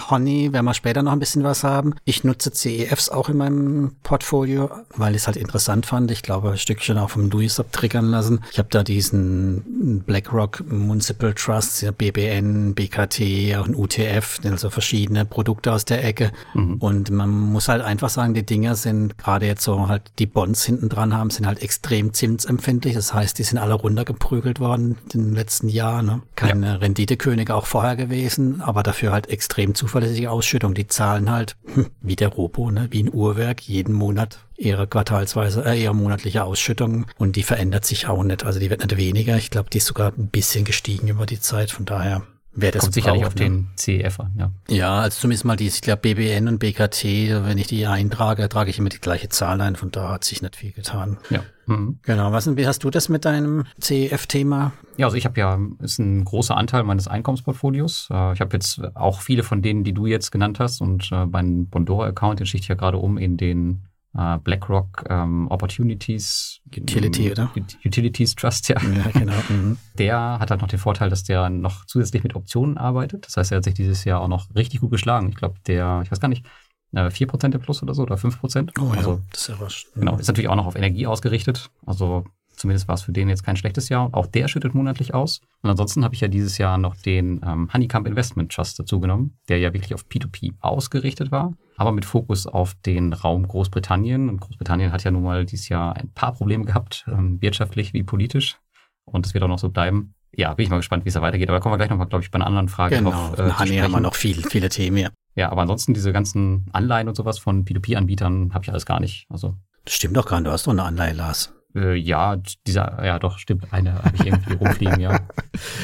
Honey werden wir später noch ein bisschen was haben. Ich nutze CEFs auch in meinem Portfolio, weil ich es halt interessant fand. Ich glaube, ein Stückchen auch vom Louis abtriggern lassen. Ich habe da diesen BlackRock Municipal Trust, BBN, BKT, auch ein UTF, also verschiedene Produkte aus der Ecke. Mhm. Und man muss halt einfach sagen, die Dinger sind gerade jetzt so halt die Bonds hinten dran haben, sind halt extrem zinsempfindlich. Das heißt, die sind alle runtergeprügelt worden in den letzten Jahren. Ne? Keine ja. Renditekönige auch vorher gewesen, aber dafür halt extrem zu zuverlässige Ausschüttung. Die zahlen halt, hm, wie der Robo, ne, wie ein Uhrwerk, jeden Monat ihre quartalsweise, äh, ihre monatliche Ausschüttung und die verändert sich auch nicht. Also die wird nicht weniger. Ich glaube, die ist sogar ein bisschen gestiegen über die Zeit. Von daher wer das Kommt sicherlich braucht, auf ne? den CEF an, ja. Ja, also zumindest mal die, ich glaube BBN und BKT, wenn ich die eintrage, trage ich immer die gleiche Zahl ein, von da hat sich nicht viel getan. Ja. Mhm. Genau, was, wie hast du das mit deinem CEF-Thema? Ja, also ich habe ja, ist ein großer Anteil meines Einkommensportfolios. Äh, Ich habe jetzt auch viele von denen, die du jetzt genannt hast und äh, meinen Bondora-Account, den schichte ich ja gerade um in den äh, BlackRock ähm, Opportunities Utility, oder? Ut- Utilities Trust, ja. Ja, genau. Mhm. Der hat halt noch den Vorteil, dass der noch zusätzlich mit Optionen arbeitet. Das heißt, er hat sich dieses Jahr auch noch richtig gut geschlagen. Ich glaube, der, ich weiß gar nicht, äh, 4% im Plus oder so oder 5%. Oh ja, Also das ist ja was. Genau, ist natürlich auch noch auf Energie ausgerichtet. Also zumindest war es für den jetzt kein schlechtes Jahr. Auch der schüttet monatlich aus. Und ansonsten habe ich ja dieses Jahr noch den ähm, Honeycomb Investment Trust dazu genommen, der ja wirklich auf P2P ausgerichtet war, aber mit Fokus auf den Raum Großbritannien. Und Großbritannien hat ja nun mal dieses Jahr ein paar Probleme gehabt, ähm, wirtschaftlich wie politisch. Und das wird auch noch so bleiben. Ja, bin ich mal gespannt, wie es da weitergeht. Aber kommen wir gleich nochmal, glaube ich, bei einer anderen Frage Genau, auf äh, Honey haben wir noch viel, viele Themen. Ja. Ja, aber ansonsten diese ganzen Anleihen und sowas von P2P-Anbietern habe ich alles gar nicht. Also Das stimmt doch gar nicht, du hast doch eine Anleihe, Lars. Äh, ja, dieser, ja doch, stimmt, eine habe ich irgendwie rumfliegen, ja.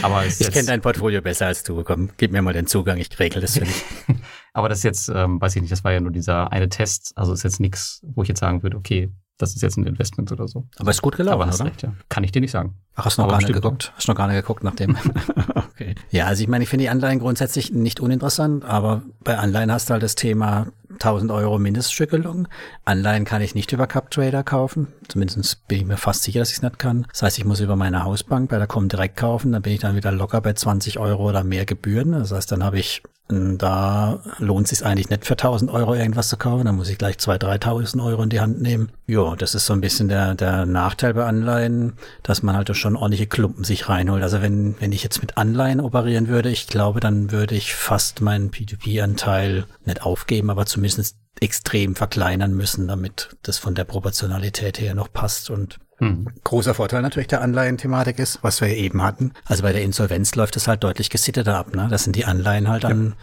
Aber es Ich kenne dein Portfolio besser als du. Komm, gib mir mal den Zugang, ich regel das für dich. aber das ist jetzt, ähm, weiß ich nicht, das war ja nur dieser eine Test, also ist jetzt nichts, wo ich jetzt sagen würde, okay, das ist jetzt ein Investment oder so. Aber ist gut gelaufen, oder? recht, ja. Kann ich dir nicht sagen. Ach, hast noch Aber gar nicht geguckt? Hast noch gar nicht geguckt nach dem? okay. Ja, also ich meine, ich finde die Anleihen grundsätzlich nicht uninteressant, aber bei Anleihen hast du halt das Thema 1000 Euro Mindeststückelung. Anleihen kann ich nicht über CupTrader kaufen. Zumindest bin ich mir fast sicher, dass ich es nicht kann. Das heißt, ich muss über meine Hausbank bei der Comdirect kaufen. Dann bin ich dann wieder locker bei 20 Euro oder mehr Gebühren. Das heißt, dann habe ich, m, da lohnt es sich eigentlich nicht für 1000 Euro irgendwas zu kaufen. Dann muss ich gleich 2.000, 3.000 Euro in die Hand nehmen. Ja, das ist so ein bisschen der, der Nachteil bei Anleihen, dass man halt schon ordentliche Klumpen sich reinholt. Also wenn, wenn ich jetzt mit Anleihen operieren würde, ich glaube, dann würde ich fast meinen P2P-Anteil nicht aufgeben, aber zumindest extrem verkleinern müssen, damit das von der Proportionalität her noch passt und Hm. Großer Vorteil natürlich der Anleihenthematik ist, was wir eben hatten. Also bei der Insolvenz läuft es halt deutlich gesitteter ab. Ne? Das sind die Anleihen halt an,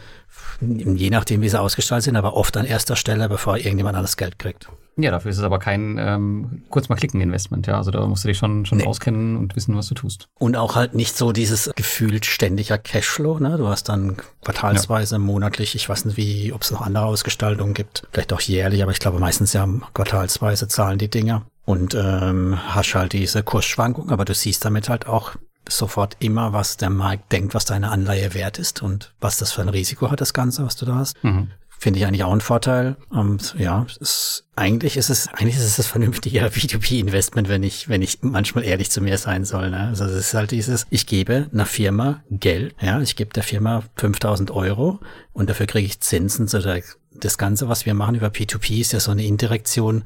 je nachdem wie sie ausgestaltet sind, aber oft an erster Stelle, bevor irgendjemand anderes Geld kriegt. Ja, dafür ist es aber kein ähm, kurz mal klicken Investment, ja. Also da musst du dich schon, schon Nee. auskennen und wissen, was du tust. Und auch halt nicht so dieses gefühlt ständiger Cashflow. Ne? Du hast dann quartalsweise, monatlich, ich weiß nicht, wie, ob es noch andere Ausgestaltungen gibt, vielleicht auch jährlich, aber ich glaube meistens ja quartalsweise zahlen die Dinger. Und ähm, hast halt diese Kursschwankung, aber du siehst damit halt auch sofort immer, was der Markt denkt, was deine Anleihe wert ist und was das für ein Risiko hat, das Ganze, was du da hast. Mhm. Finde ich eigentlich auch ein Vorteil. Und ja, es ist, eigentlich ist es, eigentlich ist es das vernünftige B2B-Investment, wenn ich, wenn ich manchmal ehrlich zu mir sein soll. Ne? Also es ist halt dieses, ich gebe einer Firma Geld, ja, ich gebe der Firma 5000 Euro und dafür kriege ich Zinsen. So das Ganze, was wir machen über P2P, ist ja so eine Indirektion,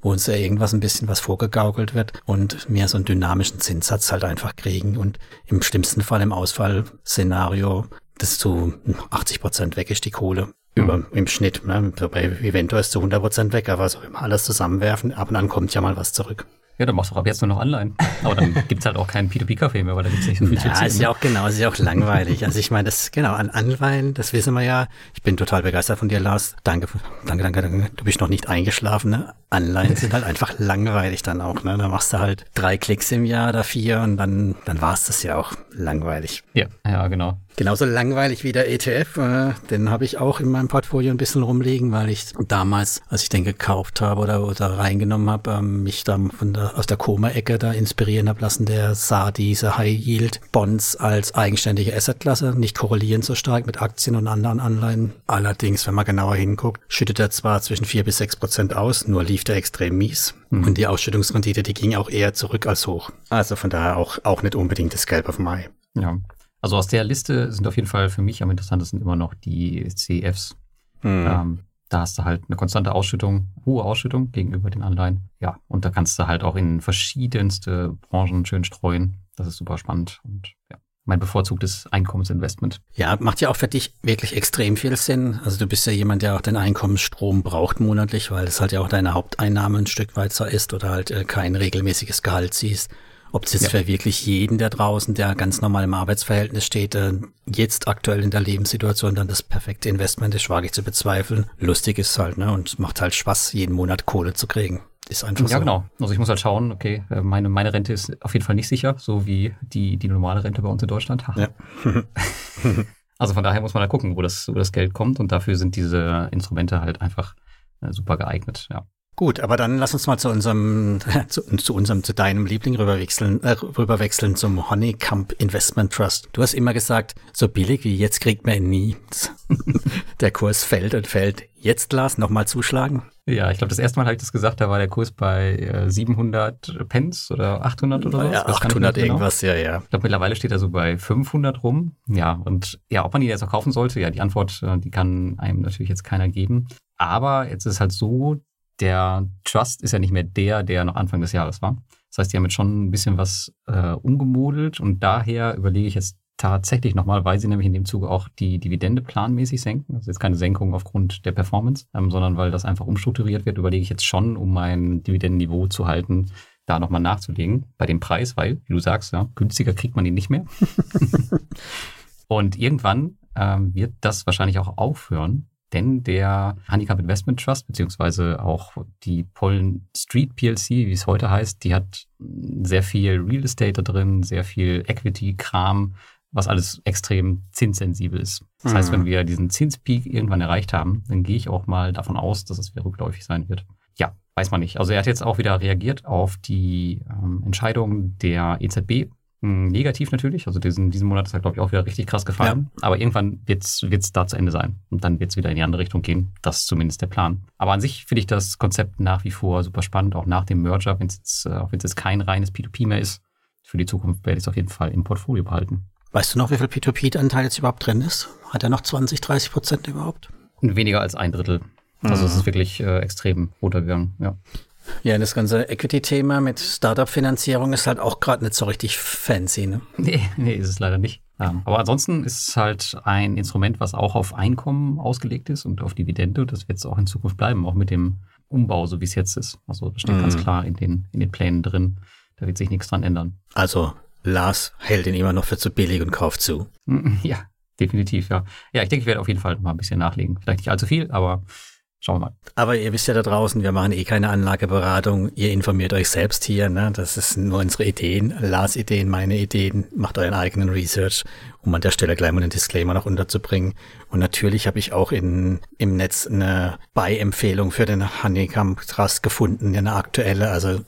wo uns ja irgendwas ein bisschen was vorgegaukelt wird und mehr so einen dynamischen Zinssatz halt einfach kriegen und im schlimmsten Fall im Ausfallszenario, das zu 80 Prozent weg ist, die Kohle. Über, im Schnitt, ne? Bei Evento ist zu 100 Prozent weg, aber so immer alles zusammenwerfen, ab und an kommt ja mal was zurück. Ja, dann machst du ab jetzt nur noch Anleihen. Aber dann gibt's halt auch keinen P2P-Café mehr, weil da gibt's nicht so viel zu Ja, erzählen. ist ja auch genau, ist ja auch langweilig. Also ich meine, das, genau, an Anleihen, das wissen wir ja. Ich bin total begeistert von dir, Lars. Danke, danke, danke, danke. Du bist noch nicht eingeschlafen, ne? Anleihen sind halt einfach langweilig dann auch, ne? Da machst du halt drei Klicks im Jahr oder vier und dann, dann war's das ja auch langweilig. ja, ja, genau. Genauso langweilig wie der ETF, äh, den habe ich auch in meinem Portfolio ein bisschen rumliegen, weil ich damals, als ich den gekauft habe oder, oder reingenommen habe, ähm, mich dann von der, aus der Koma-Ecke da inspirieren habe lassen. Der sah diese High-Yield-Bonds als eigenständige Assetklasse, nicht korrelieren so stark mit Aktien und anderen Anleihen. Allerdings, wenn man genauer hinguckt, schüttet er zwar zwischen vier bis sechs Prozent aus, nur lief der extrem mies. Und die Ausschüttungsrendite, die ging auch eher zurück als hoch. Also von daher auch, auch nicht unbedingt das Gelb auf Ei. Ja. Also aus der Liste sind auf jeden Fall für mich am interessantesten immer noch die CEFs. Hm. Ähm, da hast du halt eine konstante Ausschüttung, hohe Ausschüttung gegenüber den Anleihen. Ja, und da kannst du halt auch in verschiedenste Branchen schön streuen. Das ist super spannend und ja, mein bevorzugtes Einkommensinvestment. Ja, macht ja auch für dich wirklich extrem viel Sinn. Also du bist ja jemand, der auch den Einkommensstrom braucht monatlich, weil es halt ja auch deine Haupteinnahme ein Stück weit so ist oder halt äh, kein regelmäßiges Gehalt siehst. Ob es jetzt Ja. für wirklich jeden da draußen, der ganz normal im Arbeitsverhältnis steht, äh, jetzt aktuell in der Lebenssituation dann das perfekte Investment ist, wage ich zu bezweifeln. Lustig ist halt, ne, und es macht halt Spaß, jeden Monat Kohle zu kriegen. Ist einfach ja, so. genau. Also ich muss halt schauen, okay, äh, meine, meine Rente ist auf jeden Fall nicht sicher, so wie die, die normale Rente bei uns in Deutschland. Ja. also von daher muss man da gucken, wo das, wo das Geld kommt und dafür sind diese Instrumente halt einfach äh, super geeignet, ja. Gut, aber dann lass uns mal zu unserem, zu, zu unserem, zu deinem Liebling rüberwechseln, äh, rüberwechseln zum Honeycomb Investment Trust. Du hast immer gesagt, so billig wie jetzt kriegt man nie. der Kurs fällt und fällt. Jetzt, Lars, nochmal zuschlagen? Ja, ich glaube, das erste Mal habe ich das gesagt, da war der Kurs bei äh, 700 Pence oder 800 oder so. Ja, 800 genau. irgendwas, genau. ja, ja. Ich glaube, mittlerweile steht er so bei 500 rum. Ja, und ja, ob man ihn jetzt auch kaufen sollte, ja, die Antwort, äh, die kann einem natürlich jetzt keiner geben. Aber jetzt ist halt so, der Trust ist ja nicht mehr der, der noch Anfang des Jahres war. Das heißt, die haben jetzt schon ein bisschen was äh, umgemodelt und daher überlege ich jetzt tatsächlich nochmal, weil sie nämlich in dem Zuge auch die Dividende planmäßig senken. Das ist jetzt keine Senkung aufgrund der Performance, ähm, sondern weil das einfach umstrukturiert wird, überlege ich jetzt schon, um mein Dividendenniveau zu halten, da nochmal nachzulegen bei dem Preis, weil, wie du sagst, ja, günstiger kriegt man ihn nicht mehr. und irgendwann ähm, wird das wahrscheinlich auch aufhören, denn der Handicap Investment Trust, beziehungsweise auch die Pollen Street PLC, wie es heute heißt, die hat sehr viel Real Estate da drin, sehr viel Equity-Kram, was alles extrem zinssensibel ist. Das mhm. heißt, wenn wir diesen Zinspeak irgendwann erreicht haben, dann gehe ich auch mal davon aus, dass es wieder rückläufig sein wird. Ja, weiß man nicht. Also er hat jetzt auch wieder reagiert auf die ähm, Entscheidung der EZB negativ natürlich. Also diesen, diesen Monat ist er, glaube ich, auch wieder richtig krass gefallen. Ja. Aber irgendwann wird es da zu Ende sein. Und dann wird es wieder in die andere Richtung gehen. Das ist zumindest der Plan. Aber an sich finde ich das Konzept nach wie vor super spannend, auch nach dem Merger, wenn es jetzt, äh, auch wenn es jetzt kein reines P2P mehr ist. Für die Zukunft werde ich es auf jeden Fall im Portfolio behalten. Weißt du noch, wie viel P2P-Anteil jetzt überhaupt drin ist? Hat er noch 20, 30 Prozent überhaupt? Weniger als ein Drittel. Also mhm. es ist wirklich äh, extrem runtergegangen, ja. Ja, das ganze Equity-Thema mit Startup-Finanzierung ist halt auch gerade nicht so richtig fancy, ne? Nee, nee, ist es leider nicht. Aber ansonsten ist es halt ein Instrument, was auch auf Einkommen ausgelegt ist und auf Dividende. Das wird es auch in Zukunft bleiben, auch mit dem Umbau, so wie es jetzt ist. Also das steht mhm. ganz klar in den, in den Plänen drin. Da wird sich nichts dran ändern. Also Lars hält ihn immer noch für zu billig und kauft zu. Ja, definitiv, ja. Ja, ich denke, ich werde auf jeden Fall mal ein bisschen nachlegen. Vielleicht nicht allzu viel, aber Schauen wir mal. Aber ihr wisst ja da draußen, wir machen eh keine Anlageberatung. Ihr informiert euch selbst hier. Ne? Das ist nur unsere Ideen, Lars Ideen, meine Ideen. Macht euren eigenen Research, um an der Stelle gleich mal einen Disclaimer noch unterzubringen. Und natürlich habe ich auch in, im Netz eine Buy-Empfehlung für den Honeycomb Trust gefunden, eine aktuelle. Also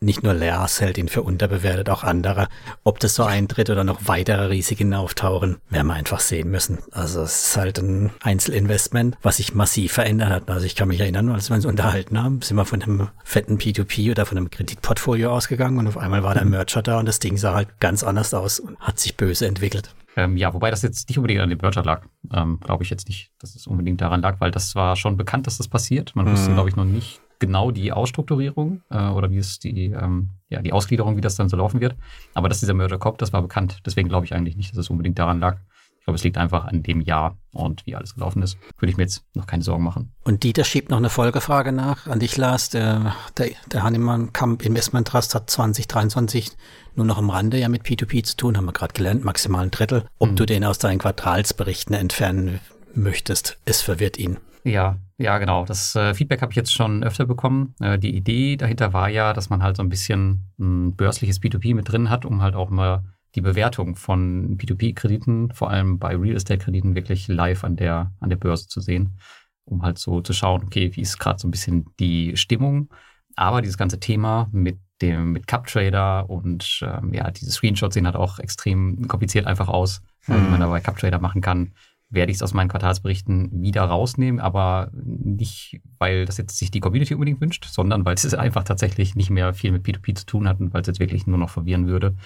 nicht nur Lars hält ihn für unterbewertet, auch andere. Ob das so eintritt oder noch weitere Risiken auftauchen, werden wir einfach sehen müssen. Also es ist halt ein Einzelinvestment, was sich massiv verändert hat. Also ich kann mich erinnern, als wir uns unterhalten haben, sind wir von einem fetten P2P oder von einem Kreditportfolio ausgegangen und auf einmal war der mhm. Merger da und das Ding sah halt ganz anders aus und hat sich böse entwickelt. Ähm, ja, wobei das jetzt nicht unbedingt an dem Merger lag. Ähm, glaube ich jetzt nicht, dass es unbedingt daran lag, weil das war schon bekannt, dass das passiert. Man mhm. wusste, glaube ich, noch nicht genau die Ausstrukturierung äh, oder wie es die, ähm, ja, die Ausgliederung, wie das dann so laufen wird. Aber dass dieser Merger kommt, das war bekannt. Deswegen glaube ich eigentlich nicht, dass es unbedingt daran lag. Ich glaube, es liegt einfach an dem Jahr und wie alles gelaufen ist. Würde ich mir jetzt noch keine Sorgen machen. Und Dieter schiebt noch eine Folgefrage nach an dich, Lars. Der, der, der Hannemann Camp Investment Trust hat 2023 nur noch am Rande ja mit P2P zu tun, haben wir gerade gelernt, maximal ein Drittel. Ob mhm. du den aus deinen Quartalsberichten entfernen möchtest, es verwirrt ihn. Ja, ja, genau. Das äh, Feedback habe ich jetzt schon öfter bekommen. Äh, die Idee dahinter war ja, dass man halt so ein bisschen ein börsliches P2P mit drin hat, um halt auch mal die Bewertung von P2P-Krediten, vor allem bei Real Estate-Krediten, wirklich live an der, an der Börse zu sehen, um halt so zu schauen, okay, wie ist gerade so ein bisschen die Stimmung. Aber dieses ganze Thema mit dem mit CupTrader und ähm, ja, diese Screenshots sehen halt auch extrem kompliziert einfach aus, mhm. wie man da bei CupTrader machen kann werde ich es aus meinen Quartalsberichten wieder rausnehmen, aber nicht, weil das jetzt sich die Community unbedingt wünscht, sondern weil es einfach tatsächlich nicht mehr viel mit P2P zu tun hat und weil es jetzt wirklich nur noch verwirren würde.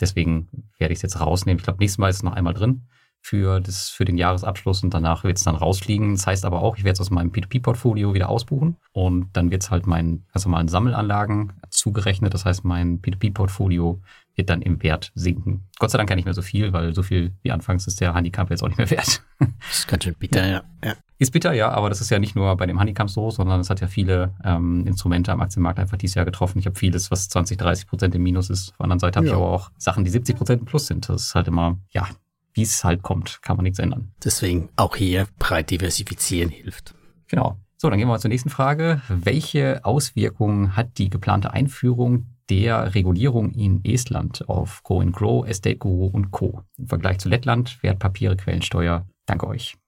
Deswegen werde ich es jetzt rausnehmen. Ich glaube, nächstes Mal ist es noch einmal drin für, das, für den Jahresabschluss und danach wird es dann rausfliegen. Das heißt aber auch, ich werde es aus meinem P2P-Portfolio wieder ausbuchen und dann wird es halt meinen ganz normalen Sammelanlagen zugerechnet. Das heißt, mein P2P-Portfolio wird dann im Wert sinken. Gott sei Dank ja nicht mehr so viel, weil so viel wie anfangs ist der Handicap jetzt auch nicht mehr wert. Das ist ganz schön bitter, ja. ja. Ist bitter, ja, aber das ist ja nicht nur bei dem Handicap so, sondern es hat ja viele ähm, Instrumente am Aktienmarkt einfach dieses Jahr getroffen. Ich habe vieles, was 20, 30 Prozent im Minus ist. Auf der anderen Seite habe ja. ich aber auch Sachen, die 70 Prozent im Plus sind. Das ist halt immer, ja, wie es halt kommt, kann man nichts ändern. Deswegen auch hier breit diversifizieren hilft. Genau. So, dann gehen wir mal zur nächsten Frage. Welche Auswirkungen hat die geplante Einführung der Regulierung in Estland auf Go and Grow, Estate Guru und Co. im Vergleich zu Lettland, Wertpapiere, Quellensteuer? Danke euch.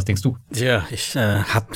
Was denkst du? Ja, ich äh, habe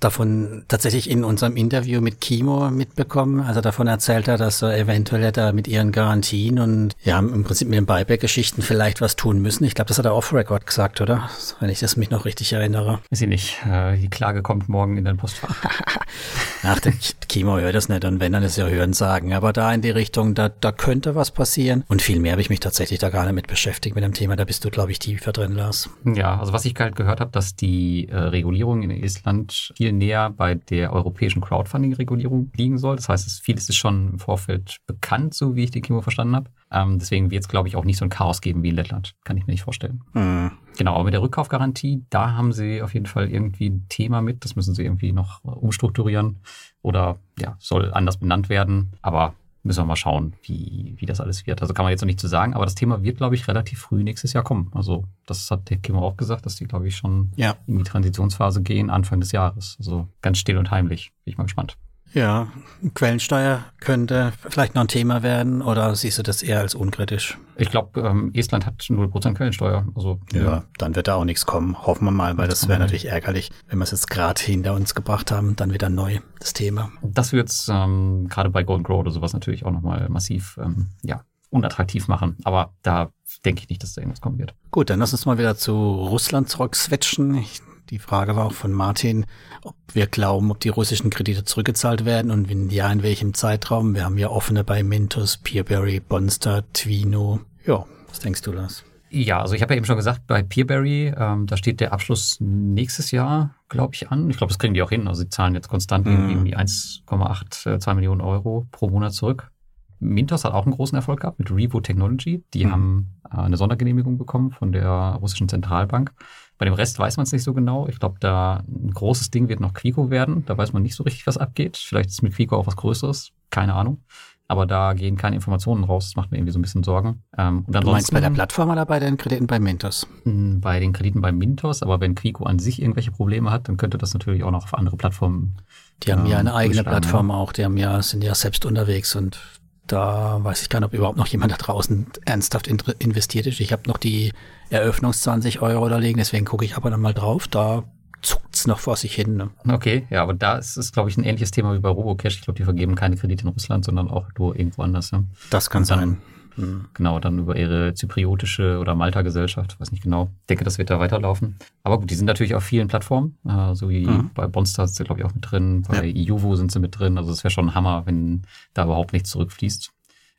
davon tatsächlich in unserem Interview mit Kimo mitbekommen. Also davon erzählt er, dass er eventuell da mit ihren Garantien und ja, im Prinzip mit den Buyback-Geschichten vielleicht was tun müssen. Ich glaube, das hat er off-Record gesagt, oder? Wenn ich das mich noch richtig erinnere. Weiß ich nicht. Äh, die Klage kommt morgen in den Postfach. Ach, der Kimo hört das nicht und wenn, dann ist ja hören sagen. Aber da in die Richtung, da, da könnte was passieren. Und viel mehr habe ich mich tatsächlich da gar nicht mit beschäftigt mit dem Thema. Da bist du, glaube ich, tiefer drin, Lars. Ja, also was ich halt gehört habe, dass die äh, Regulierung in Estland viel näher bei der europäischen Crowdfunding-Regulierung liegen soll. Das heißt, vieles ist schon im Vorfeld bekannt, so wie ich die Kimo verstanden habe. Ähm, deswegen wird es, glaube ich, auch nicht so ein Chaos geben wie in Lettland. Kann ich mir nicht vorstellen. Mhm. Genau, aber mit der Rückkaufgarantie, da haben sie auf jeden Fall irgendwie ein Thema mit. Das müssen sie irgendwie noch umstrukturieren oder ja, soll anders benannt werden. Aber müssen wir mal schauen, wie, wie das alles wird. Also kann man jetzt noch nicht zu sagen, aber das Thema wird, glaube ich, relativ früh nächstes Jahr kommen. Also das hat der Kim auch gesagt, dass die, glaube ich, schon ja. in die Transitionsphase gehen, Anfang des Jahres. Also ganz still und heimlich. Bin ich mal gespannt. Ja, Quellensteuer könnte vielleicht noch ein Thema werden oder siehst du das eher als unkritisch? Ich glaube, ähm, Estland hat 0% Quellensteuer. Also, ja, ja, dann wird da auch nichts kommen. Hoffen wir mal, weil das, das wäre natürlich ärgerlich, wenn wir es jetzt gerade hinter uns gebracht haben, dann wieder neu, das Thema. Das wird es ähm, gerade bei Golden Grow oder sowas natürlich auch nochmal massiv ähm, ja, unattraktiv machen. Aber da denke ich nicht, dass da irgendwas kommen wird. Gut, dann lass uns mal wieder zu Russland zurückswitchen. Ich die Frage war auch von Martin, ob wir glauben, ob die russischen Kredite zurückgezahlt werden und wenn ja, in welchem Zeitraum. Wir haben ja offene bei Mintos, Peerberry, Bonster, Twino. Ja, was denkst du, Lars? Ja, also ich habe ja eben schon gesagt, bei Peerberry, ähm, da steht der Abschluss nächstes Jahr, glaube ich, an. Ich glaube, das kriegen die auch hin. Also sie zahlen jetzt konstant mm. irgendwie 1,82 Millionen Euro pro Monat zurück. Mintos hat auch einen großen Erfolg gehabt mit Revo Technology. Die mm. haben äh, eine Sondergenehmigung bekommen von der russischen Zentralbank. Bei dem Rest weiß man es nicht so genau. Ich glaube, da ein großes Ding wird noch Quico werden. Da weiß man nicht so richtig, was abgeht. Vielleicht ist mit Quico auch was Größeres. Keine Ahnung. Aber da gehen keine Informationen raus. Das macht mir irgendwie so ein bisschen Sorgen. Ähm, und du meinst bei der Plattform oder bei den Krediten bei Mintos? Hm, bei den Krediten bei Mintos. Aber wenn Quico an sich irgendwelche Probleme hat, dann könnte das natürlich auch noch auf andere Plattformen. Die haben ja eine ähm, eigene Plattform ja. auch. Die haben ja, sind ja selbst unterwegs und da weiß ich gar nicht, ob überhaupt noch jemand da draußen ernsthaft investiert ist. Ich habe noch die Eröffnungs 20 Euro da liegen, deswegen gucke ich aber dann mal drauf. Da zuckt's noch vor sich hin. Ne? Okay, ja, aber da ist es, glaube ich, ein ähnliches Thema wie bei Robocash. Ich glaube, die vergeben keine Kredite in Russland, sondern auch nur irgendwo anders. Ne? Das kann sein. Hm. Genau, dann über ihre zypriotische oder Malta-Gesellschaft, weiß nicht genau. Ich denke, das wird da weiterlaufen. Aber gut, die sind natürlich auf vielen Plattformen, äh, so wie mhm. bei Bonster sind sie, glaube ich, auch mit drin, bei ja. Iuvo sind sie mit drin. Also es wäre schon ein Hammer, wenn da überhaupt nichts zurückfließt.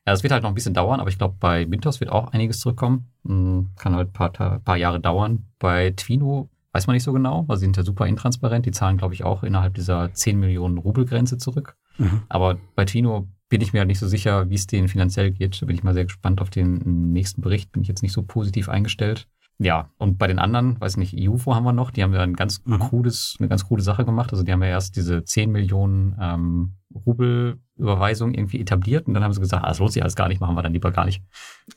Ja, es wird halt noch ein bisschen dauern, aber ich glaube, bei Mintos wird auch einiges zurückkommen. Hm, kann halt ein paar, paar Jahre dauern. Bei Twino weiß man nicht so genau, weil sie sind ja super intransparent. Die zahlen, glaube ich, auch innerhalb dieser 10 Millionen Rubel-Grenze zurück. Mhm. Aber bei Twino bin ich mir halt nicht so sicher, wie es denen finanziell geht. Da bin ich mal sehr gespannt auf den nächsten Bericht. Bin ich jetzt nicht so positiv eingestellt. Ja, und bei den anderen, weiß nicht, EUFO haben wir noch, die haben ja ein ganz mhm. cooles, eine ganz coole Sache gemacht. Also die haben ja erst diese 10 Millionen ähm, Rubel-Überweisung irgendwie etabliert und dann haben sie gesagt, ah, das lohnt sich alles gar nicht, machen wir dann lieber gar nicht.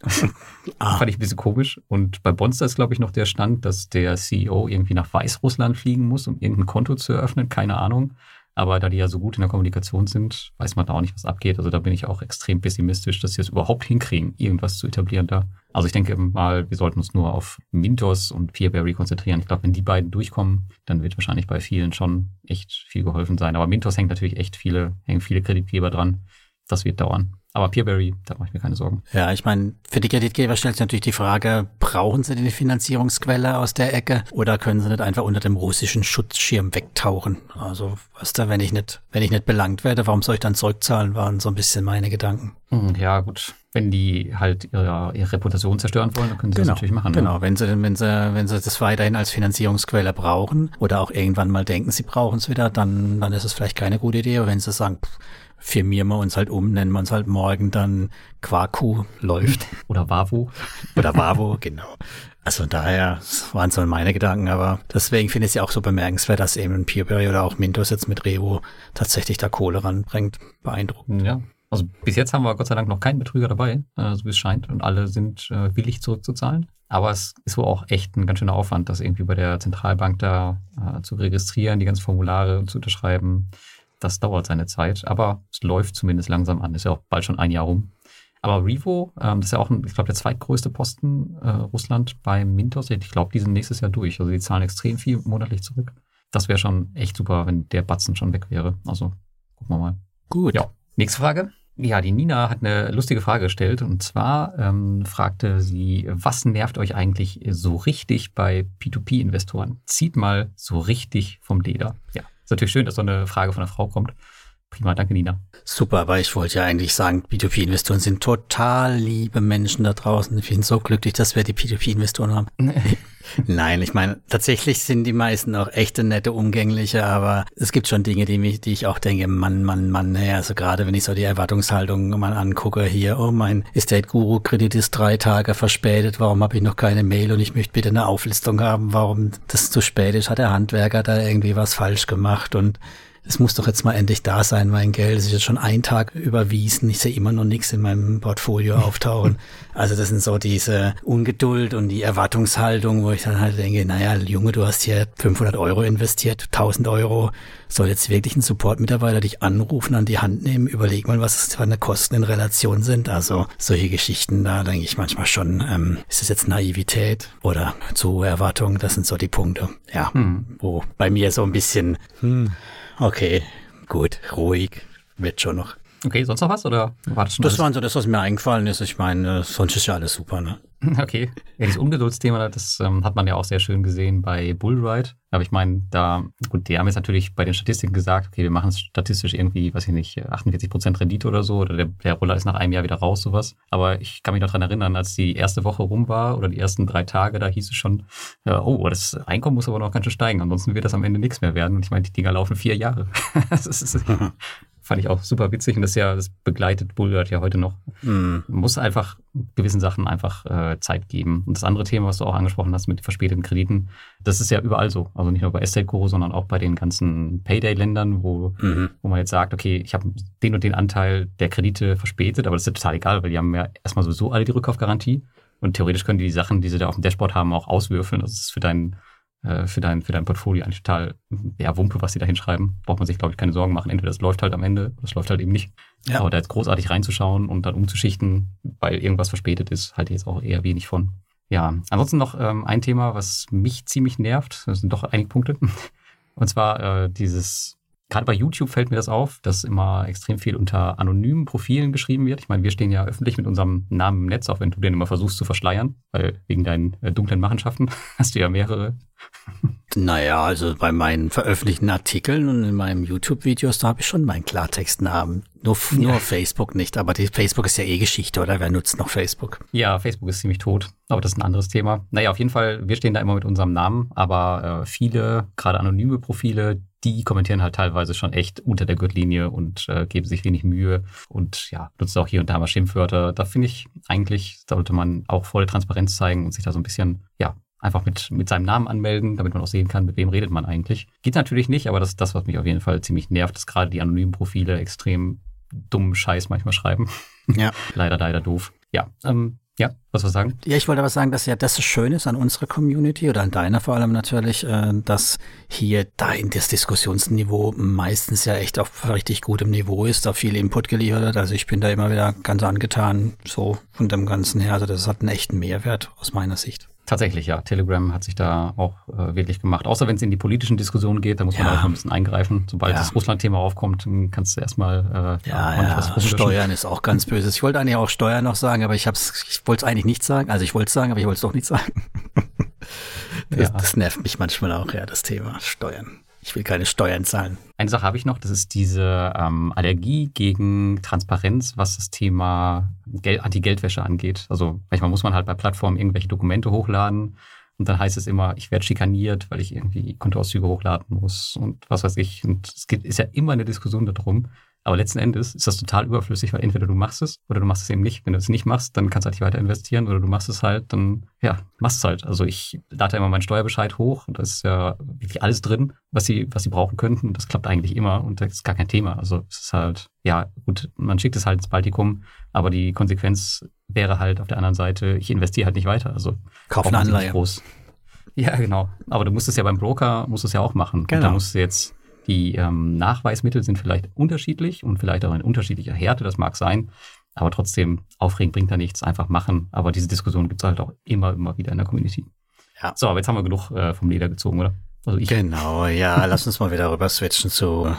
ah. Fand ich ein bisschen komisch. Und bei Bonster ist, glaube ich, noch der Stand, dass der CEO irgendwie nach Weißrussland fliegen muss, um irgendein Konto zu eröffnen, keine Ahnung. Aber da die ja so gut in der Kommunikation sind, weiß man da auch nicht, was abgeht. Also da bin ich auch extrem pessimistisch, dass sie es überhaupt hinkriegen, irgendwas zu etablieren da. Also ich denke mal, wir sollten uns nur auf Mintos und Peerberry konzentrieren. Ich glaube, wenn die beiden durchkommen, dann wird wahrscheinlich bei vielen schon echt viel geholfen sein. Aber Mintos hängt natürlich echt viele, hängen viele Kreditgeber dran. Das wird dauern. Aber Peerberry, da mache ich mir keine Sorgen. Ja, ich meine, für die Kreditgeber stellt sich natürlich die Frage, brauchen sie die Finanzierungsquelle aus der Ecke oder können sie nicht einfach unter dem russischen Schutzschirm wegtauchen? Also, was da, wenn ich nicht, wenn ich nicht belangt werde, warum soll ich dann zurückzahlen, waren so ein bisschen meine Gedanken. Hm, ja, gut. Wenn die halt ihre, ihre Reputation zerstören wollen, dann können sie genau, das natürlich machen. Ne? Genau, ne? wenn sie, wenn sie, wenn sie das weiterhin als Finanzierungsquelle brauchen oder auch irgendwann mal denken, sie brauchen es wieder, dann, dann ist es vielleicht keine gute Idee. Aber wenn sie sagen, pff, firmieren wir uns halt um, nennen wir uns halt morgen dann Quarku läuft. Oder Wavo. Oder Wavo, genau. Also daher waren so meine Gedanken, aber deswegen finde ich es ja auch so bemerkenswert, dass eben Peerberry oder auch Mintos jetzt mit Revo tatsächlich da Kohle ranbringt. Beeindruckend. Ja. Also bis jetzt haben wir Gott sei Dank noch keinen Betrüger dabei, äh, so wie es scheint, und alle sind äh, willig zurückzuzahlen. Aber es ist wohl auch echt ein ganz schöner Aufwand, das irgendwie bei der Zentralbank da äh, zu registrieren, die ganzen Formulare zu unterschreiben. Das dauert seine Zeit, aber es läuft zumindest langsam an. Ist ja auch bald schon ein Jahr rum. Aber Revo, ähm, das ist ja auch, ein, ich glaube, der zweitgrößte Posten äh, Russland bei Mintos. Ich glaube, die sind nächstes Jahr durch. Also die zahlen extrem viel monatlich zurück. Das wäre schon echt super, wenn der Batzen schon weg wäre. Also gucken wir mal. Gut. Ja. Nächste Frage. Ja, die Nina hat eine lustige Frage gestellt und zwar ähm, fragte sie, was nervt euch eigentlich so richtig bei P2P-Investoren? Zieht mal so richtig vom Leder. Ja, natürlich schön, dass so eine Frage von einer Frau kommt. Prima, danke Nina. Super, aber ich wollte ja eigentlich sagen, P2P-Investoren sind total liebe Menschen da draußen. Ich bin so glücklich, dass wir die P2P-Investoren haben. Nein, ich meine, tatsächlich sind die meisten auch echte, nette, umgängliche, aber es gibt schon Dinge, die, mich, die ich auch denke, Mann, Mann, Mann, naja, also gerade wenn ich so die Erwartungshaltung mal angucke, hier, oh, mein Estate-Guru-Kredit ist drei Tage verspätet, warum habe ich noch keine Mail und ich möchte bitte eine Auflistung haben, warum das zu spät ist, hat der Handwerker da irgendwie was falsch gemacht und es muss doch jetzt mal endlich da sein, mein Geld. Es ist jetzt schon ein Tag überwiesen. Ich sehe immer noch nichts in meinem Portfolio auftauchen. Also das sind so diese Ungeduld und die Erwartungshaltung, wo ich dann halt denke, naja, Junge, du hast hier 500 Euro investiert, 1000 Euro. Soll jetzt wirklich ein Support-Mitarbeiter dich anrufen, an die Hand nehmen? Überleg mal, was es für eine Kosten in Relation sind. Also solche Geschichten, da denke ich manchmal schon, ähm, ist es jetzt Naivität oder zu hohe Erwartungen? Das sind so die Punkte, ja, hm. wo bei mir so ein bisschen, hm, Okay, gut, ruhig, wird schon noch. Okay, sonst noch was oder war das schon Das war so das, was mir eingefallen ist. Ich meine, sonst ist ja alles super, ne? Okay. Ja, dieses Ungeduldsthema, das ähm, hat man ja auch sehr schön gesehen bei Bullride. Aber ich meine, da, gut, die haben jetzt natürlich bei den Statistiken gesagt, okay, wir machen es statistisch irgendwie, weiß ich nicht, 48 Prozent Rendite oder so, oder der, der Roller ist nach einem Jahr wieder raus, sowas. Aber ich kann mich noch dran erinnern, als die erste Woche rum war oder die ersten drei Tage, da hieß es schon, äh, oh, das Einkommen muss aber noch ganz schön steigen, ansonsten wird das am Ende nichts mehr werden. Und ich meine, die Dinger laufen vier Jahre. das ist, fand ich auch super witzig und das ja, das begleitet Bullard ja heute noch. Mm. Muss einfach gewissen Sachen einfach äh, Zeit geben. Und das andere Thema, was du auch angesprochen hast mit verspäteten Krediten, das ist ja überall so. Also nicht nur bei Estate Guru, sondern auch bei den ganzen Payday-Ländern, wo, mhm. wo man jetzt sagt, okay, ich habe den und den Anteil der Kredite verspätet, aber das ist ja total egal, weil die haben ja erstmal sowieso alle die Rückkaufgarantie. Und theoretisch können die die Sachen, die sie da auf dem Dashboard haben, auch auswürfeln. Das ist für deinen äh, für dein, für dein Portfolio eigentlich total, ja, Wumpe, was sie da hinschreiben. Braucht man sich, glaube ich, keine Sorgen machen. Entweder das läuft halt am Ende, das läuft halt eben nicht. Ja. Aber da jetzt großartig reinzuschauen und dann umzuschichten, weil irgendwas verspätet ist, halte ich jetzt auch eher wenig von. Ja, ansonsten noch ähm, ein Thema, was mich ziemlich nervt. Das sind doch einige Punkte. Und zwar äh, dieses gerade bei YouTube fällt mir das auf, dass immer extrem viel unter anonymen Profilen geschrieben wird. Ich meine, wir stehen ja öffentlich mit unserem Namen im Netz, auch wenn du den immer versuchst zu verschleiern, weil wegen deinen äh, dunklen Machenschaften hast du ja mehrere. Naja, also bei meinen veröffentlichten Artikeln und in meinen YouTube-Videos, da habe ich schon meinen Klartextnamen. Nur, nur ja. Facebook nicht, aber die Facebook ist ja eh Geschichte, oder? Wer nutzt noch Facebook? Ja, Facebook ist ziemlich tot, aber das ist ein anderes Thema. Naja, auf jeden Fall, wir stehen da immer mit unserem Namen, aber äh, viele, gerade anonyme Profile, die kommentieren halt teilweise schon echt unter der Gürtellinie und äh, geben sich wenig Mühe und ja, nutzen auch hier und da mal Schimpfwörter. Da finde ich eigentlich, sollte man auch volle Transparenz zeigen und sich da so ein bisschen, ja, einfach mit, mit seinem Namen anmelden, damit man auch sehen kann, mit wem redet man eigentlich. Geht natürlich nicht, aber das ist das, was mich auf jeden Fall ziemlich nervt, dass gerade die anonymen Profile extrem dummen Scheiß manchmal schreiben. Ja. leider, leider doof. Ja, ähm, ja, was wir sagen? Ja, ich wollte aber sagen, dass ja das so schön ist an unserer Community oder an deiner vor allem natürlich, äh, dass hier dein das Diskussionsniveau meistens ja echt auf richtig gutem Niveau ist, da viel Input geliefert hat. Also ich bin da immer wieder ganz angetan, so von dem Ganzen her. Also das hat einen echten Mehrwert aus meiner Sicht. Tatsächlich, ja. Telegram hat sich da auch äh, wirklich gemacht. Außer wenn es in die politischen Diskussionen geht, da muss man ja. auch ein bisschen eingreifen. Sobald ja. das Russland-Thema aufkommt, kannst du erstmal äh, ja, ja. Was Steuern ist auch ganz böse. Ich wollte eigentlich auch Steuern noch sagen, aber ich hab's, ich wollte es eigentlich nicht sagen. Also ich wollte es sagen, aber ich wollte es doch nicht sagen. das, das nervt mich manchmal auch, ja, das Thema Steuern. Ich will keine Steuern zahlen. Eine Sache habe ich noch, das ist diese ähm, Allergie gegen Transparenz, was das Thema Gel Anti-Geldwäsche angeht. Also manchmal muss man halt bei Plattformen irgendwelche Dokumente hochladen und dann heißt es immer, ich werde schikaniert, weil ich irgendwie Kontoauszüge hochladen muss und was weiß ich. Und es gibt, ist ja immer eine Diskussion darum. Aber letzten Endes ist das total überflüssig, weil entweder du machst es oder du machst es eben nicht. Wenn du es nicht machst, dann kannst du halt nicht weiter investieren oder du machst es halt, dann ja, machst es halt. Also ich lade immer meinen Steuerbescheid hoch und da ist ja wirklich alles drin, was sie, was sie brauchen könnten. Und das klappt eigentlich immer und das ist gar kein Thema. Also es ist halt, ja, gut, man schickt es halt ins Baltikum, aber die Konsequenz wäre halt auf der anderen Seite, ich investiere halt nicht weiter. Also Kauf eine Anleihe. Groß. Ja, genau. Aber du musst es ja beim Broker, musst es ja auch machen. Genau. Und da musst du jetzt, die ähm, Nachweismittel sind vielleicht unterschiedlich und vielleicht auch in unterschiedlicher Härte, das mag sein. Aber trotzdem, aufregen bringt da nichts, einfach machen. Aber diese Diskussion gibt es halt auch immer, immer wieder in der Community. Ja. So, aber jetzt haben wir genug äh, vom Leder gezogen, oder? Also ich. Genau, ja, lass uns mal wieder rüber switchen zu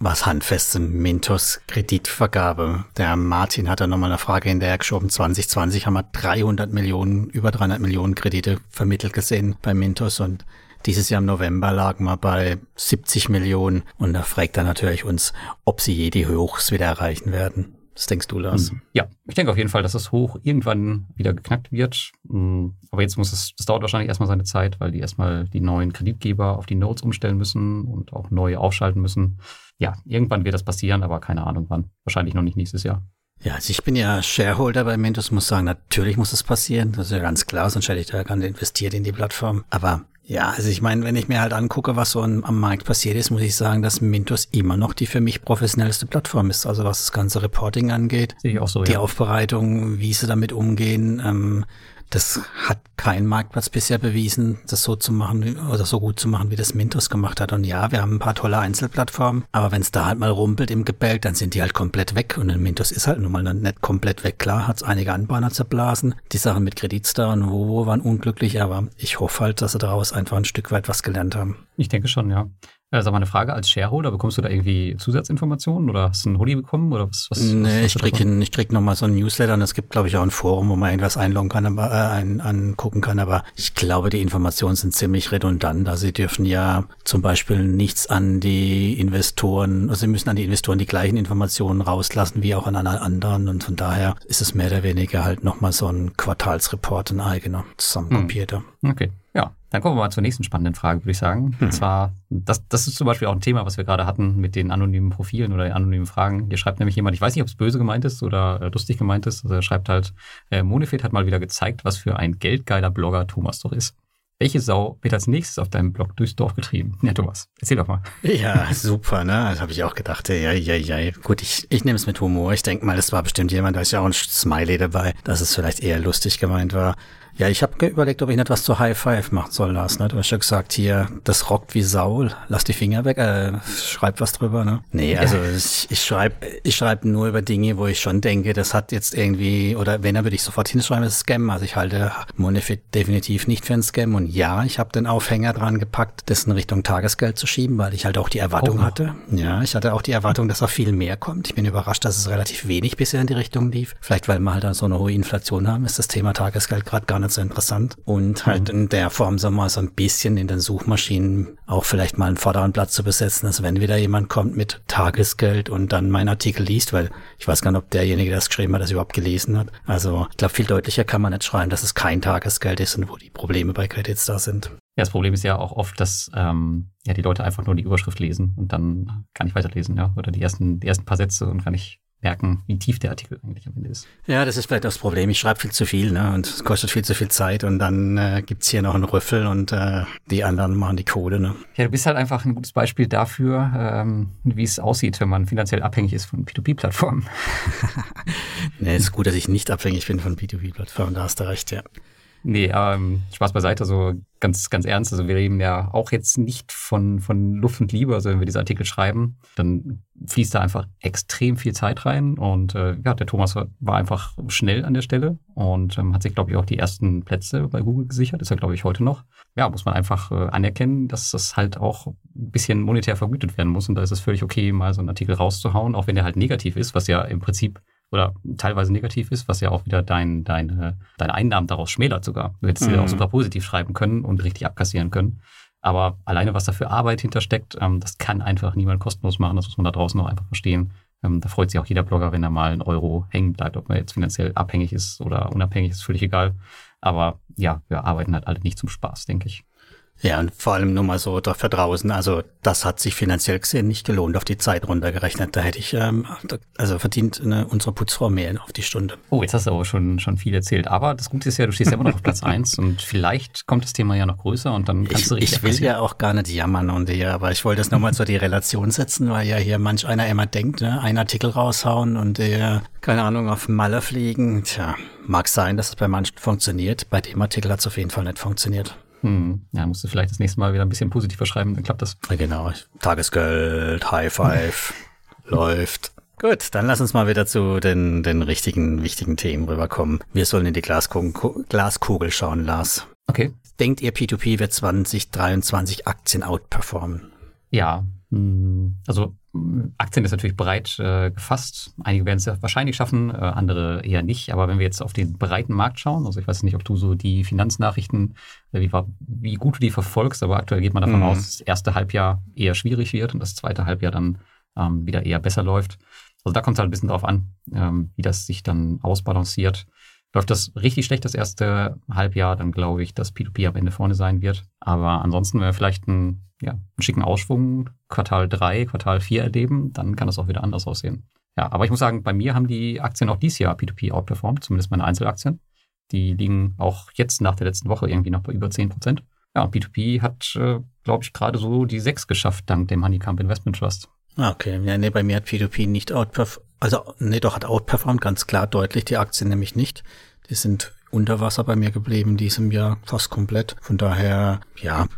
was handfestem Mintos Kreditvergabe. Der Martin hat da nochmal eine Frage hinterher geschoben. 2020 haben wir 300 Millionen, über 300 Millionen Kredite vermittelt gesehen bei Mintos und dieses Jahr im November lagen wir bei 70 Millionen und da fragt er natürlich uns, ob sie je die Hochs wieder erreichen werden. Was denkst du, Lars? Hm. Ja, ich denke auf jeden Fall, dass das Hoch irgendwann wieder geknackt wird. Hm, aber jetzt muss es, das dauert wahrscheinlich erstmal seine Zeit, weil die erstmal die neuen Kreditgeber auf die Notes umstellen müssen und auch neu aufschalten müssen. Ja, irgendwann wird das passieren, aber keine Ahnung wann. Wahrscheinlich noch nicht nächstes Jahr. Ja, also ich bin ja Shareholder bei Mentos, muss sagen, natürlich muss es passieren. Das ist ja ganz klar, sonst hätte ich da gar nicht investiert in die Plattform. Aber ja, also ich meine, wenn ich mir halt angucke, was so am Markt passiert ist, muss ich sagen, dass Mintos immer noch die für mich professionellste Plattform ist. Also was das ganze Reporting angeht, Sehe ich auch so, die ja. Aufbereitung, wie sie damit umgehen, ähm, das hat kein Marktplatz bisher bewiesen, das so zu machen oder so gut zu machen, wie das Mintos gemacht hat. Und ja, wir haben ein paar tolle Einzelplattformen, aber wenn es da halt mal rumpelt im Gebälk, dann sind die halt komplett weg. Und ein Mintos ist halt nun mal nicht komplett weg. Klar, hat es einige Anbahner zerblasen. Die Sachen mit Kreditstar und Wovo waren unglücklich, aber ich hoffe halt, dass sie daraus einfach ein Stück weit was gelernt haben. Ich denke schon, ja. Äh, sag mal eine Frage, als Shareholder, bekommst du da irgendwie Zusatzinformationen oder hast du einen Hoodie bekommen oder was? was nee, was ich krieg, in, ich krieg nochmal so ein Newsletter und es gibt, glaube ich, auch ein Forum, wo man irgendwas einloggen kann, aber, äh, ein, angucken kann, aber ich glaube, die Informationen sind ziemlich redundant. Also sie dürfen ja zum Beispiel nichts an die Investoren, also sie müssen an die Investoren die gleichen Informationen rauslassen wie auch an alle anderen und von daher ist es mehr oder weniger halt nochmal so ein Quartalsreport, ein eigener, zusammenkopierter. Hm. Okay. Dann kommen wir mal zur nächsten spannenden Frage, würde ich sagen. Und zwar, das, das ist zum Beispiel auch ein Thema, was wir gerade hatten mit den anonymen Profilen oder den anonymen Fragen. Hier schreibt nämlich jemand, ich weiß nicht, ob es böse gemeint ist oder äh, lustig gemeint ist. Also er schreibt halt, äh, Monefit hat mal wieder gezeigt, was für ein geldgeiler Blogger Thomas doch ist. Welche Sau wird als nächstes auf deinem Blog durchs Dorf getrieben? Ja, Thomas, erzähl doch mal. Ja, super, ne? Das habe ich auch gedacht. Ja, ja, ja. Gut, ich, ich nehme es mit Humor. Ich denke mal, das war bestimmt jemand, da ist ja auch ein Smiley dabei, dass es vielleicht eher lustig gemeint war. Ja, ich habe überlegt, ob ich nicht was zu High Five machen soll, Lars. Ne? Du hast ja gesagt, hier, das rockt wie Saul. Lass die Finger weg, äh, schreib was drüber, ne? Nee, also ich, ich schreibe ich schreib nur über Dinge, wo ich schon denke, das hat jetzt irgendwie, oder wenn, dann würde ich sofort hinschreiben, das ist Scam. Also ich halte Monefit definitiv nicht für ein Scam. Und ja, ich habe den Aufhänger dran gepackt, das in Richtung Tagesgeld zu schieben, weil ich halt auch die Erwartung oh. hatte. Ja, ich hatte auch die Erwartung, dass auch viel mehr kommt. Ich bin überrascht, dass es relativ wenig bisher in die Richtung lief. Vielleicht, weil wir halt so eine hohe Inflation haben, ist das Thema Tagesgeld gerade gar nicht nicht so interessant. Und halt mhm. in der Form so mal so ein bisschen in den Suchmaschinen auch vielleicht mal einen vorderen Platz zu besetzen, dass wenn wieder jemand kommt mit Tagesgeld und dann meinen Artikel liest, weil ich weiß gar nicht, ob derjenige, der das geschrieben hat, das überhaupt gelesen hat. Also ich glaube, viel deutlicher kann man nicht schreiben, dass es kein Tagesgeld ist und wo die Probleme bei Credits da sind. Ja, das Problem ist ja auch oft, dass ähm, ja die Leute einfach nur die Überschrift lesen und dann kann ich weiterlesen, ja, oder die ersten die ersten paar Sätze und kann ich merken, wie tief der Artikel eigentlich am Ende ist. Ja, das ist vielleicht das Problem. Ich schreibe viel zu viel ne? und es kostet viel zu viel Zeit und dann äh, gibt's hier noch einen Rüffel und äh, die anderen machen die Kohle. Ne? Ja, du bist halt einfach ein gutes Beispiel dafür, ähm, wie es aussieht, wenn man finanziell abhängig ist von P2P-Plattformen. nee, ist gut, dass ich nicht abhängig bin von P2P-Plattformen, da hast du recht, ja. Nee, ähm, Spaß beiseite, so ganz, ganz ernst. Also wir reden ja auch jetzt nicht von, von Luft und Liebe. Also wenn wir diese Artikel schreiben, dann fließt da einfach extrem viel Zeit rein. Und äh, ja, der Thomas war einfach schnell an der Stelle und ähm, hat sich, glaube ich, auch die ersten Plätze bei Google gesichert. Ist er, glaube ich, heute noch. Ja, muss man einfach äh, anerkennen, dass das halt auch ein bisschen monetär vergütet werden muss. Und da ist es völlig okay, mal so einen Artikel rauszuhauen, auch wenn der halt negativ ist, was ja im Prinzip oder teilweise negativ ist, was ja auch wieder dein, deine, deine Einnahmen daraus schmälert sogar. Du hättest mhm. sie auch super positiv schreiben können und richtig abkassieren können. Aber alleine, was da für Arbeit hintersteckt, ähm, das kann einfach niemand kostenlos machen. Das muss man da draußen auch einfach verstehen. Ähm, da freut sich auch jeder Blogger, wenn er mal ein Euro hängen bleibt, ob man jetzt finanziell abhängig ist oder unabhängig, ist völlig egal. Aber ja, wir arbeiten halt alle nicht zum Spaß, denke ich. Ja, und vor allem nur mal so für draußen. Also das hat sich finanziell gesehen nicht gelohnt, auf die Zeit runtergerechnet. Da hätte ich, ähm, also verdient eine, unsere Putzfrau mehr auf die Stunde. Oh, jetzt hast du aber schon, schon viel erzählt. Aber das Gute ist ja, du stehst ja immer noch auf Platz eins und vielleicht kommt das Thema ja noch größer und dann kannst ich, du richtig Ich will ja auch gar nicht jammern und hier, aber ich wollte das nochmal so die Relation setzen, weil ja hier manch einer immer denkt, ne, einen Artikel raushauen und der, keine Ahnung, auf Malle fliegen. Tja, mag sein, dass es bei manchen funktioniert. Bei dem Artikel hat es auf jeden Fall nicht funktioniert. Hm. Ja, musst du vielleicht das nächste Mal wieder ein bisschen positiver schreiben, dann klappt das. Genau. Tagesgeld, High Five, läuft. Gut, dann lass uns mal wieder zu den, den richtigen, wichtigen Themen rüberkommen. Wir sollen in die Glaskugel, Glaskugel schauen, Lars. Okay. Denkt ihr, P2P wird 2023 Aktien outperformen? Ja, hm, also Aktien ist natürlich breit äh, gefasst. Einige werden es ja wahrscheinlich schaffen, äh, andere eher nicht. Aber wenn wir jetzt auf den breiten Markt schauen, also ich weiß nicht, ob du so die Finanznachrichten, äh, wie, wie, gut du die verfolgst, aber aktuell geht man davon mhm. aus, dass das erste Halbjahr eher schwierig wird und das zweite Halbjahr dann ähm, wieder eher besser läuft. Also da kommt es halt ein bisschen drauf an, ähm, wie das sich dann ausbalanciert. Läuft das richtig schlecht das erste Halbjahr, dann glaube ich, dass P2P am Ende vorne sein wird. Aber ansonsten, wenn wir vielleicht einen, ja, einen schicken Ausschwung Quartal 3, Quartal 4 erleben, dann kann das auch wieder anders aussehen. Ja, aber ich muss sagen, bei mir haben die Aktien auch dieses Jahr P2P outperformt, zumindest meine Einzelaktien. Die liegen auch jetzt nach der letzten Woche irgendwie noch bei über 10 Prozent. Ja, und P2P hat, äh, glaube ich, gerade so die 6 geschafft, dank dem Honeycomb Investment Trust. Ah, okay, ja, nee, bei mir hat P2P nicht outperformed, also, nee, doch hat outperformed, ganz klar, deutlich, die Aktien nämlich nicht. Die sind unter Wasser bei mir geblieben diesem Jahr, fast komplett. Von daher, ja,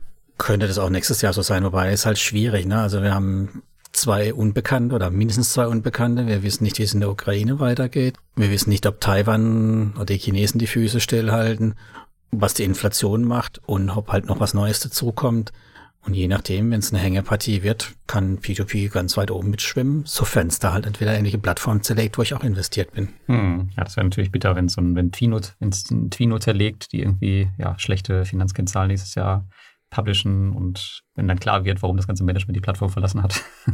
könnte das auch nächstes Jahr so sein, wobei es halt schwierig, ne? Also wir haben zwei Unbekannte oder mindestens zwei Unbekannte. Wir wissen nicht, wie es in der Ukraine weitergeht. Wir wissen nicht, ob Taiwan oder die Chinesen die Füße stillhalten, was die Inflation macht und ob halt noch was Neues dazukommt. Und je nachdem, wenn es eine Hängepartie wird, kann P2P ganz weit oben mitschwimmen, sofern es da halt entweder ähnliche Plattform zerlegt, wo ich auch investiert bin. Hm. Ja, das wäre natürlich bitter, wenn so ein, wenn Twino, wenn's ein Twino zerlegt, die irgendwie ja schlechte Finanzkennzahlen nächstes Jahr publishen und wenn dann klar wird, warum das ganze Management die Plattform verlassen hat.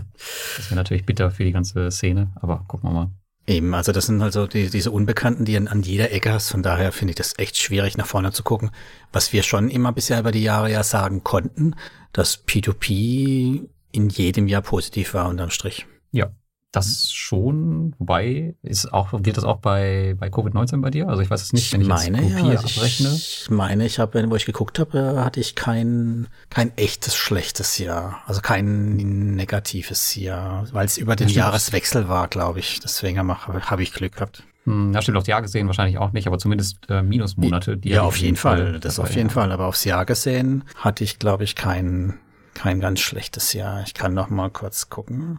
das wäre natürlich bitter für die ganze Szene, aber gucken wir mal. Eben, also das sind also die, diese Unbekannten, die an, an jeder Ecke hast. Von daher finde ich das echt schwierig, nach vorne zu gucken. Was wir schon immer bisher über die Jahre ja sagen konnten, dass P2P in jedem Jahr positiv war unterm Strich. Ja, das schon, wobei, ist auch, gilt das auch bei, bei Covid-19 bei dir? Also ich weiß es nicht, wenn ich, meine, jetzt Kopie ja, abrechne. Ich meine, ich habe, wo ich geguckt habe, hatte ich kein, kein echtes schlechtes Jahr. Also kein negatives Jahr, weil es über den ja, Jahreswechsel war, glaube ich. Deswegen habe hab ich Glück gehabt. Hm, ja, stimmt, aufs Jahr gesehen wahrscheinlich auch nicht, aber zumindest äh, Minusmonate. Die ja, auf jeden Fall, Fall das auf jeden ja. Fall. Aber aufs Jahr gesehen hatte ich, glaube ich, kein, kein ganz schlechtes Jahr. Ich kann noch mal kurz gucken.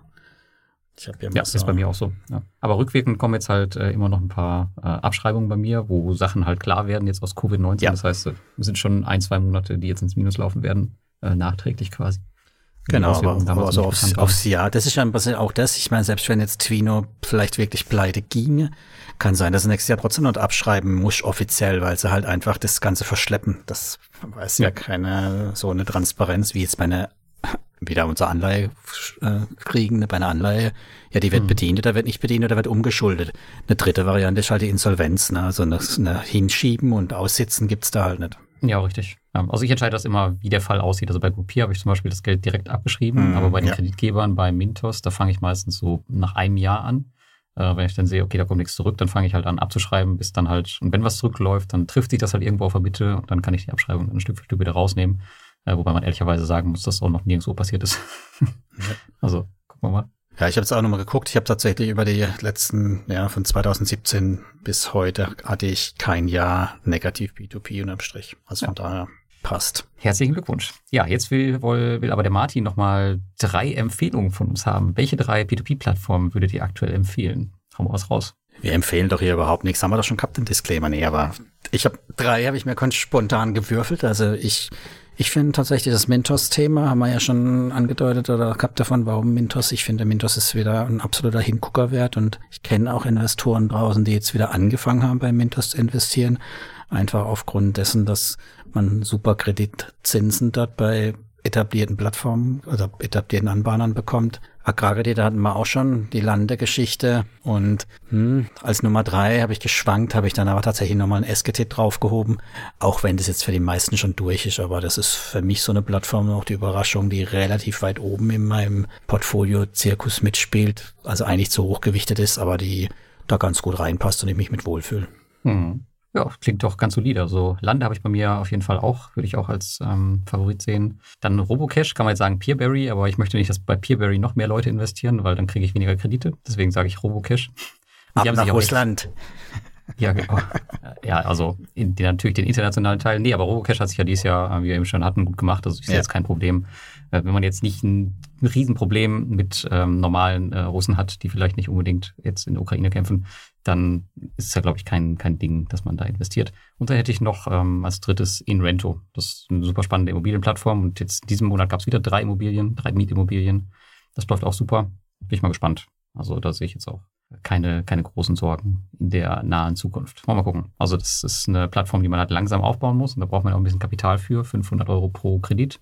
Ich ja, ja ist bei mir auch so. Ja. Aber rückwirkend kommen jetzt halt äh, immer noch ein paar äh, Abschreibungen bei mir, wo Sachen halt klar werden jetzt aus Covid-19. Ja. Das heißt, es sind schon ein, zwei Monate, die jetzt ins Minus laufen werden, äh, nachträglich quasi. Genau, aber, aber so aufs, aufs Jahr. Das ist ja auch das. Ich meine, selbst wenn jetzt Twino vielleicht wirklich pleite ginge, kann sein, dass er nächstes Jahr trotzdem noch abschreiben muss, offiziell, weil sie halt einfach das Ganze verschleppen. Das weiß ja, ja keine so eine Transparenz wie jetzt bei einer wieder unsere Anleihe äh, kriegen, bei einer Anleihe, ja, die wird mhm. bedient oder wird nicht bedient oder wird umgeschuldet. Eine dritte Variante ist halt die Insolvenz, ne? also eine, eine Hinschieben und Aussitzen gibt's da halt nicht. Ja, richtig. Also ich entscheide das immer, wie der Fall aussieht. Also bei Groupier habe ich zum Beispiel das Geld direkt abgeschrieben, mhm, aber bei den ja. Kreditgebern, bei Mintos, da fange ich meistens so nach einem Jahr an. Äh, wenn ich dann sehe, okay, da kommt nichts zurück, dann fange ich halt an abzuschreiben, bis dann halt, und wenn was zurückläuft, dann trifft sich das halt irgendwo auf der Mitte und dann kann ich die Abschreibung dann Stück für Stück wieder rausnehmen. Äh, wobei man ehrlicherweise sagen muss, dass auch noch nirgendwo passiert ist. also, gucken wir mal. Ja, ich habe es auch nochmal geguckt. Ich habe tatsächlich über die letzten, ja, von 2017 bis heute hatte ich kein Jahr negativ B2P unterm Strich. Also ja. von daher passt. Herzlichen Glückwunsch. Ja, jetzt will, will, will aber der Martin nochmal drei Empfehlungen von uns haben. Welche drei P2P-Plattformen würdet ihr aktuell empfehlen? Hauen wir was raus. Wir empfehlen doch hier überhaupt nichts. Haben wir doch schon gehabt, den Disclaimer? Nee, aber ich habe drei, habe ich mir ganz spontan gewürfelt. Also ich ich finde tatsächlich das Mintos-Thema, haben wir ja schon angedeutet oder gehabt davon, warum Mintos. Ich finde, Mintos ist wieder ein absoluter Hingucker wert und ich kenne auch Investoren draußen, die jetzt wieder angefangen haben, bei Mintos zu investieren. Einfach aufgrund dessen, dass man super Kreditzinsen dort bei etablierten Plattformen oder etablierten Anbahnern bekommt. Agrarkredite hatten wir auch schon, die Landegeschichte. Und hm, als Nummer drei habe ich geschwankt, habe ich dann aber tatsächlich nochmal ein SGT draufgehoben, auch wenn das jetzt für die meisten schon durch ist. Aber das ist für mich so eine Plattform noch die Überraschung, die relativ weit oben in meinem Portfolio-Zirkus mitspielt. Also eigentlich zu hochgewichtet ist, aber die da ganz gut reinpasst und ich mich mit wohlfühle. Hm. Ja, klingt doch ganz solide. Also Lande habe ich bei mir auf jeden Fall auch, würde ich auch als ähm, Favorit sehen. Dann Robocash kann man jetzt sagen Peerberry, aber ich möchte nicht, dass bei Peerberry noch mehr Leute investieren, weil dann kriege ich weniger Kredite. Deswegen sage ich Robocash. Ab nach Russland. Ja, genau. ja, also in, die, natürlich den internationalen Teil. Nee, aber Robocash hat sich ja dieses Jahr, wie wir eben schon hatten, gut gemacht. Also ist ja. jetzt kein Problem. Äh, wenn man jetzt nicht ein, Riesenproblem mit ähm, normalen äh, Russen hat, die vielleicht nicht unbedingt jetzt in der Ukraine kämpfen, dann ist es ja, glaube ich, kein, kein Ding, dass man da investiert. Und dann hätte ich noch ähm, als drittes Inrento. Das ist eine super spannende Immobilienplattform. Und jetzt in diesem Monat gab es wieder drei Immobilien, drei Mietimmobilien. Das läuft auch super. Bin ich mal gespannt. Also da sehe ich jetzt auch keine, keine großen Sorgen in der nahen Zukunft. Wir mal gucken. Also das ist eine Plattform, die man halt langsam aufbauen muss. Und da braucht man auch ein bisschen Kapital für. 500 Euro pro Kredit,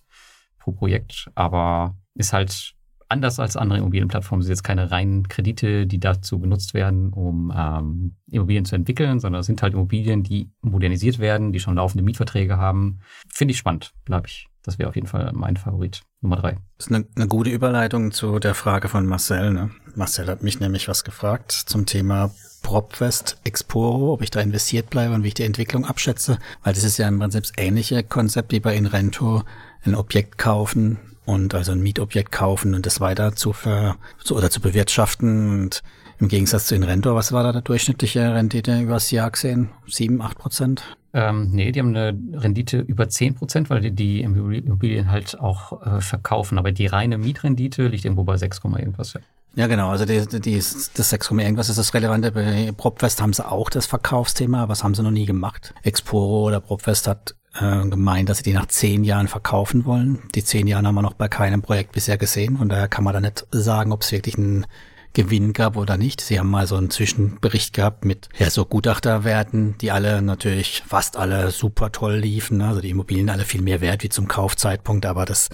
pro Projekt. Aber ist halt anders als andere Immobilienplattformen sind jetzt keine reinen Kredite, die dazu benutzt werden, um ähm, Immobilien zu entwickeln, sondern es sind halt Immobilien, die modernisiert werden, die schon laufende Mietverträge haben. Finde ich spannend, glaube ich. Das wäre auf jeden Fall mein Favorit. Nummer drei. Das ist eine, eine gute Überleitung zu der Frage von Marcel. Ne? Marcel hat mich nämlich was gefragt zum Thema PropWest Exporo, ob ich da investiert bleibe und wie ich die Entwicklung abschätze, weil das ist ja im Prinzip das ähnliche Konzept wie bei Inrento, ein Objekt kaufen, und also ein Mietobjekt kaufen und das weiter zu ver zu, oder zu bewirtschaften und im Gegensatz zu den Rentor, was war da der durchschnittliche Rendite übers Jahr gesehen? Sieben, acht Prozent? Ähm, nee, die haben eine Rendite über zehn Prozent, weil die die Immobilien halt auch äh, verkaufen. Aber die reine Mietrendite liegt irgendwo bei 6, irgendwas. Ja. Ja, genau. Also die, die, das 6, irgendwas ist das Relevante. Bei PropFest haben sie auch das Verkaufsthema, aber das haben sie noch nie gemacht. Exporo oder PropFest hat äh, gemeint, dass sie die nach zehn Jahren verkaufen wollen. Die zehn Jahre haben wir noch bei keinem Projekt bisher gesehen. Von daher kann man da nicht sagen, ob es wirklich einen Gewinn gab oder nicht. Sie haben mal so einen Zwischenbericht gehabt mit ja, so Gutachterwerten, die alle natürlich fast alle super toll liefen. Also die Immobilien alle viel mehr wert wie zum Kaufzeitpunkt, aber das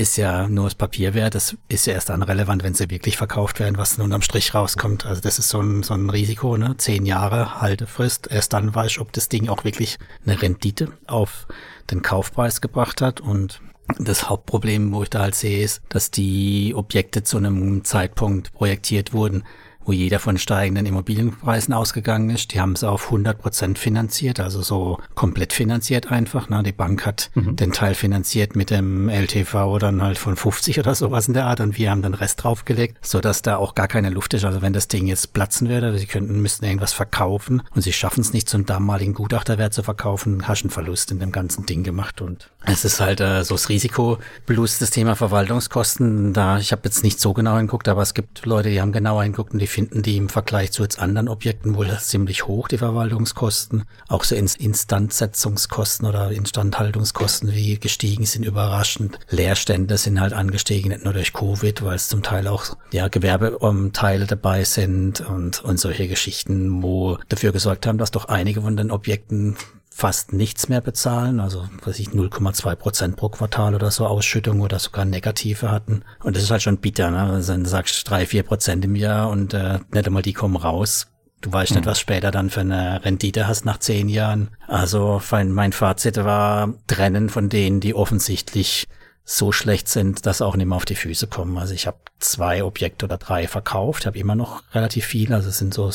ist ja nur das Papier wert. Das ist ja erst dann relevant, wenn sie wirklich verkauft werden, was nun am Strich rauskommt. Also das ist so ein, so ein Risiko, ne? Zehn Jahre Haltefrist. Erst dann weiß ich, ob das Ding auch wirklich eine Rendite auf den Kaufpreis gebracht hat. Und das Hauptproblem, wo ich da halt sehe, ist, dass die Objekte zu einem Zeitpunkt projektiert wurden, wo jeder von steigenden Immobilienpreisen ausgegangen ist. Die haben es auf 100 Prozent finanziert, also so komplett finanziert einfach. Ne? Die Bank hat mhm. den Teil finanziert mit dem LTV dann halt von 50 oder sowas in der Art und wir haben den Rest draufgelegt, so dass da auch gar keine Luft ist. Also wenn das Ding jetzt platzen würde, sie könnten, müssten irgendwas verkaufen und sie schaffen es nicht zum damaligen Gutachterwert zu verkaufen, hast einen Verlust in dem ganzen Ding gemacht und es ist halt äh, so das Risiko plus das Thema Verwaltungskosten. Da ich habe jetzt nicht so genau hinguckt, aber es gibt Leute, die haben genauer hinguckt und die finden die im Vergleich zu jetzt anderen Objekten wohl ziemlich hoch, die Verwaltungskosten. Auch so Instandsetzungskosten oder Instandhaltungskosten, wie gestiegen sind, überraschend. Leerstände sind halt angestiegen, nicht nur durch Covid, weil es zum Teil auch ja, Gewerbeteile dabei sind und, und solche Geschichten, wo dafür gesorgt haben, dass doch einige von den Objekten fast nichts mehr bezahlen, also was ich 0,2 Prozent pro Quartal oder so Ausschüttung oder sogar negative hatten. Und das ist halt schon bitter, ne? Also dann sagst du drei, vier Prozent im Jahr und äh, nicht einmal die kommen raus. Du weißt nicht, hm. was später dann für eine Rendite hast nach zehn Jahren. Also mein Fazit war trennen von denen, die offensichtlich so schlecht sind, dass auch nicht mehr auf die Füße kommen. Also ich habe zwei Objekte oder drei verkauft, habe immer noch relativ viel, also es sind so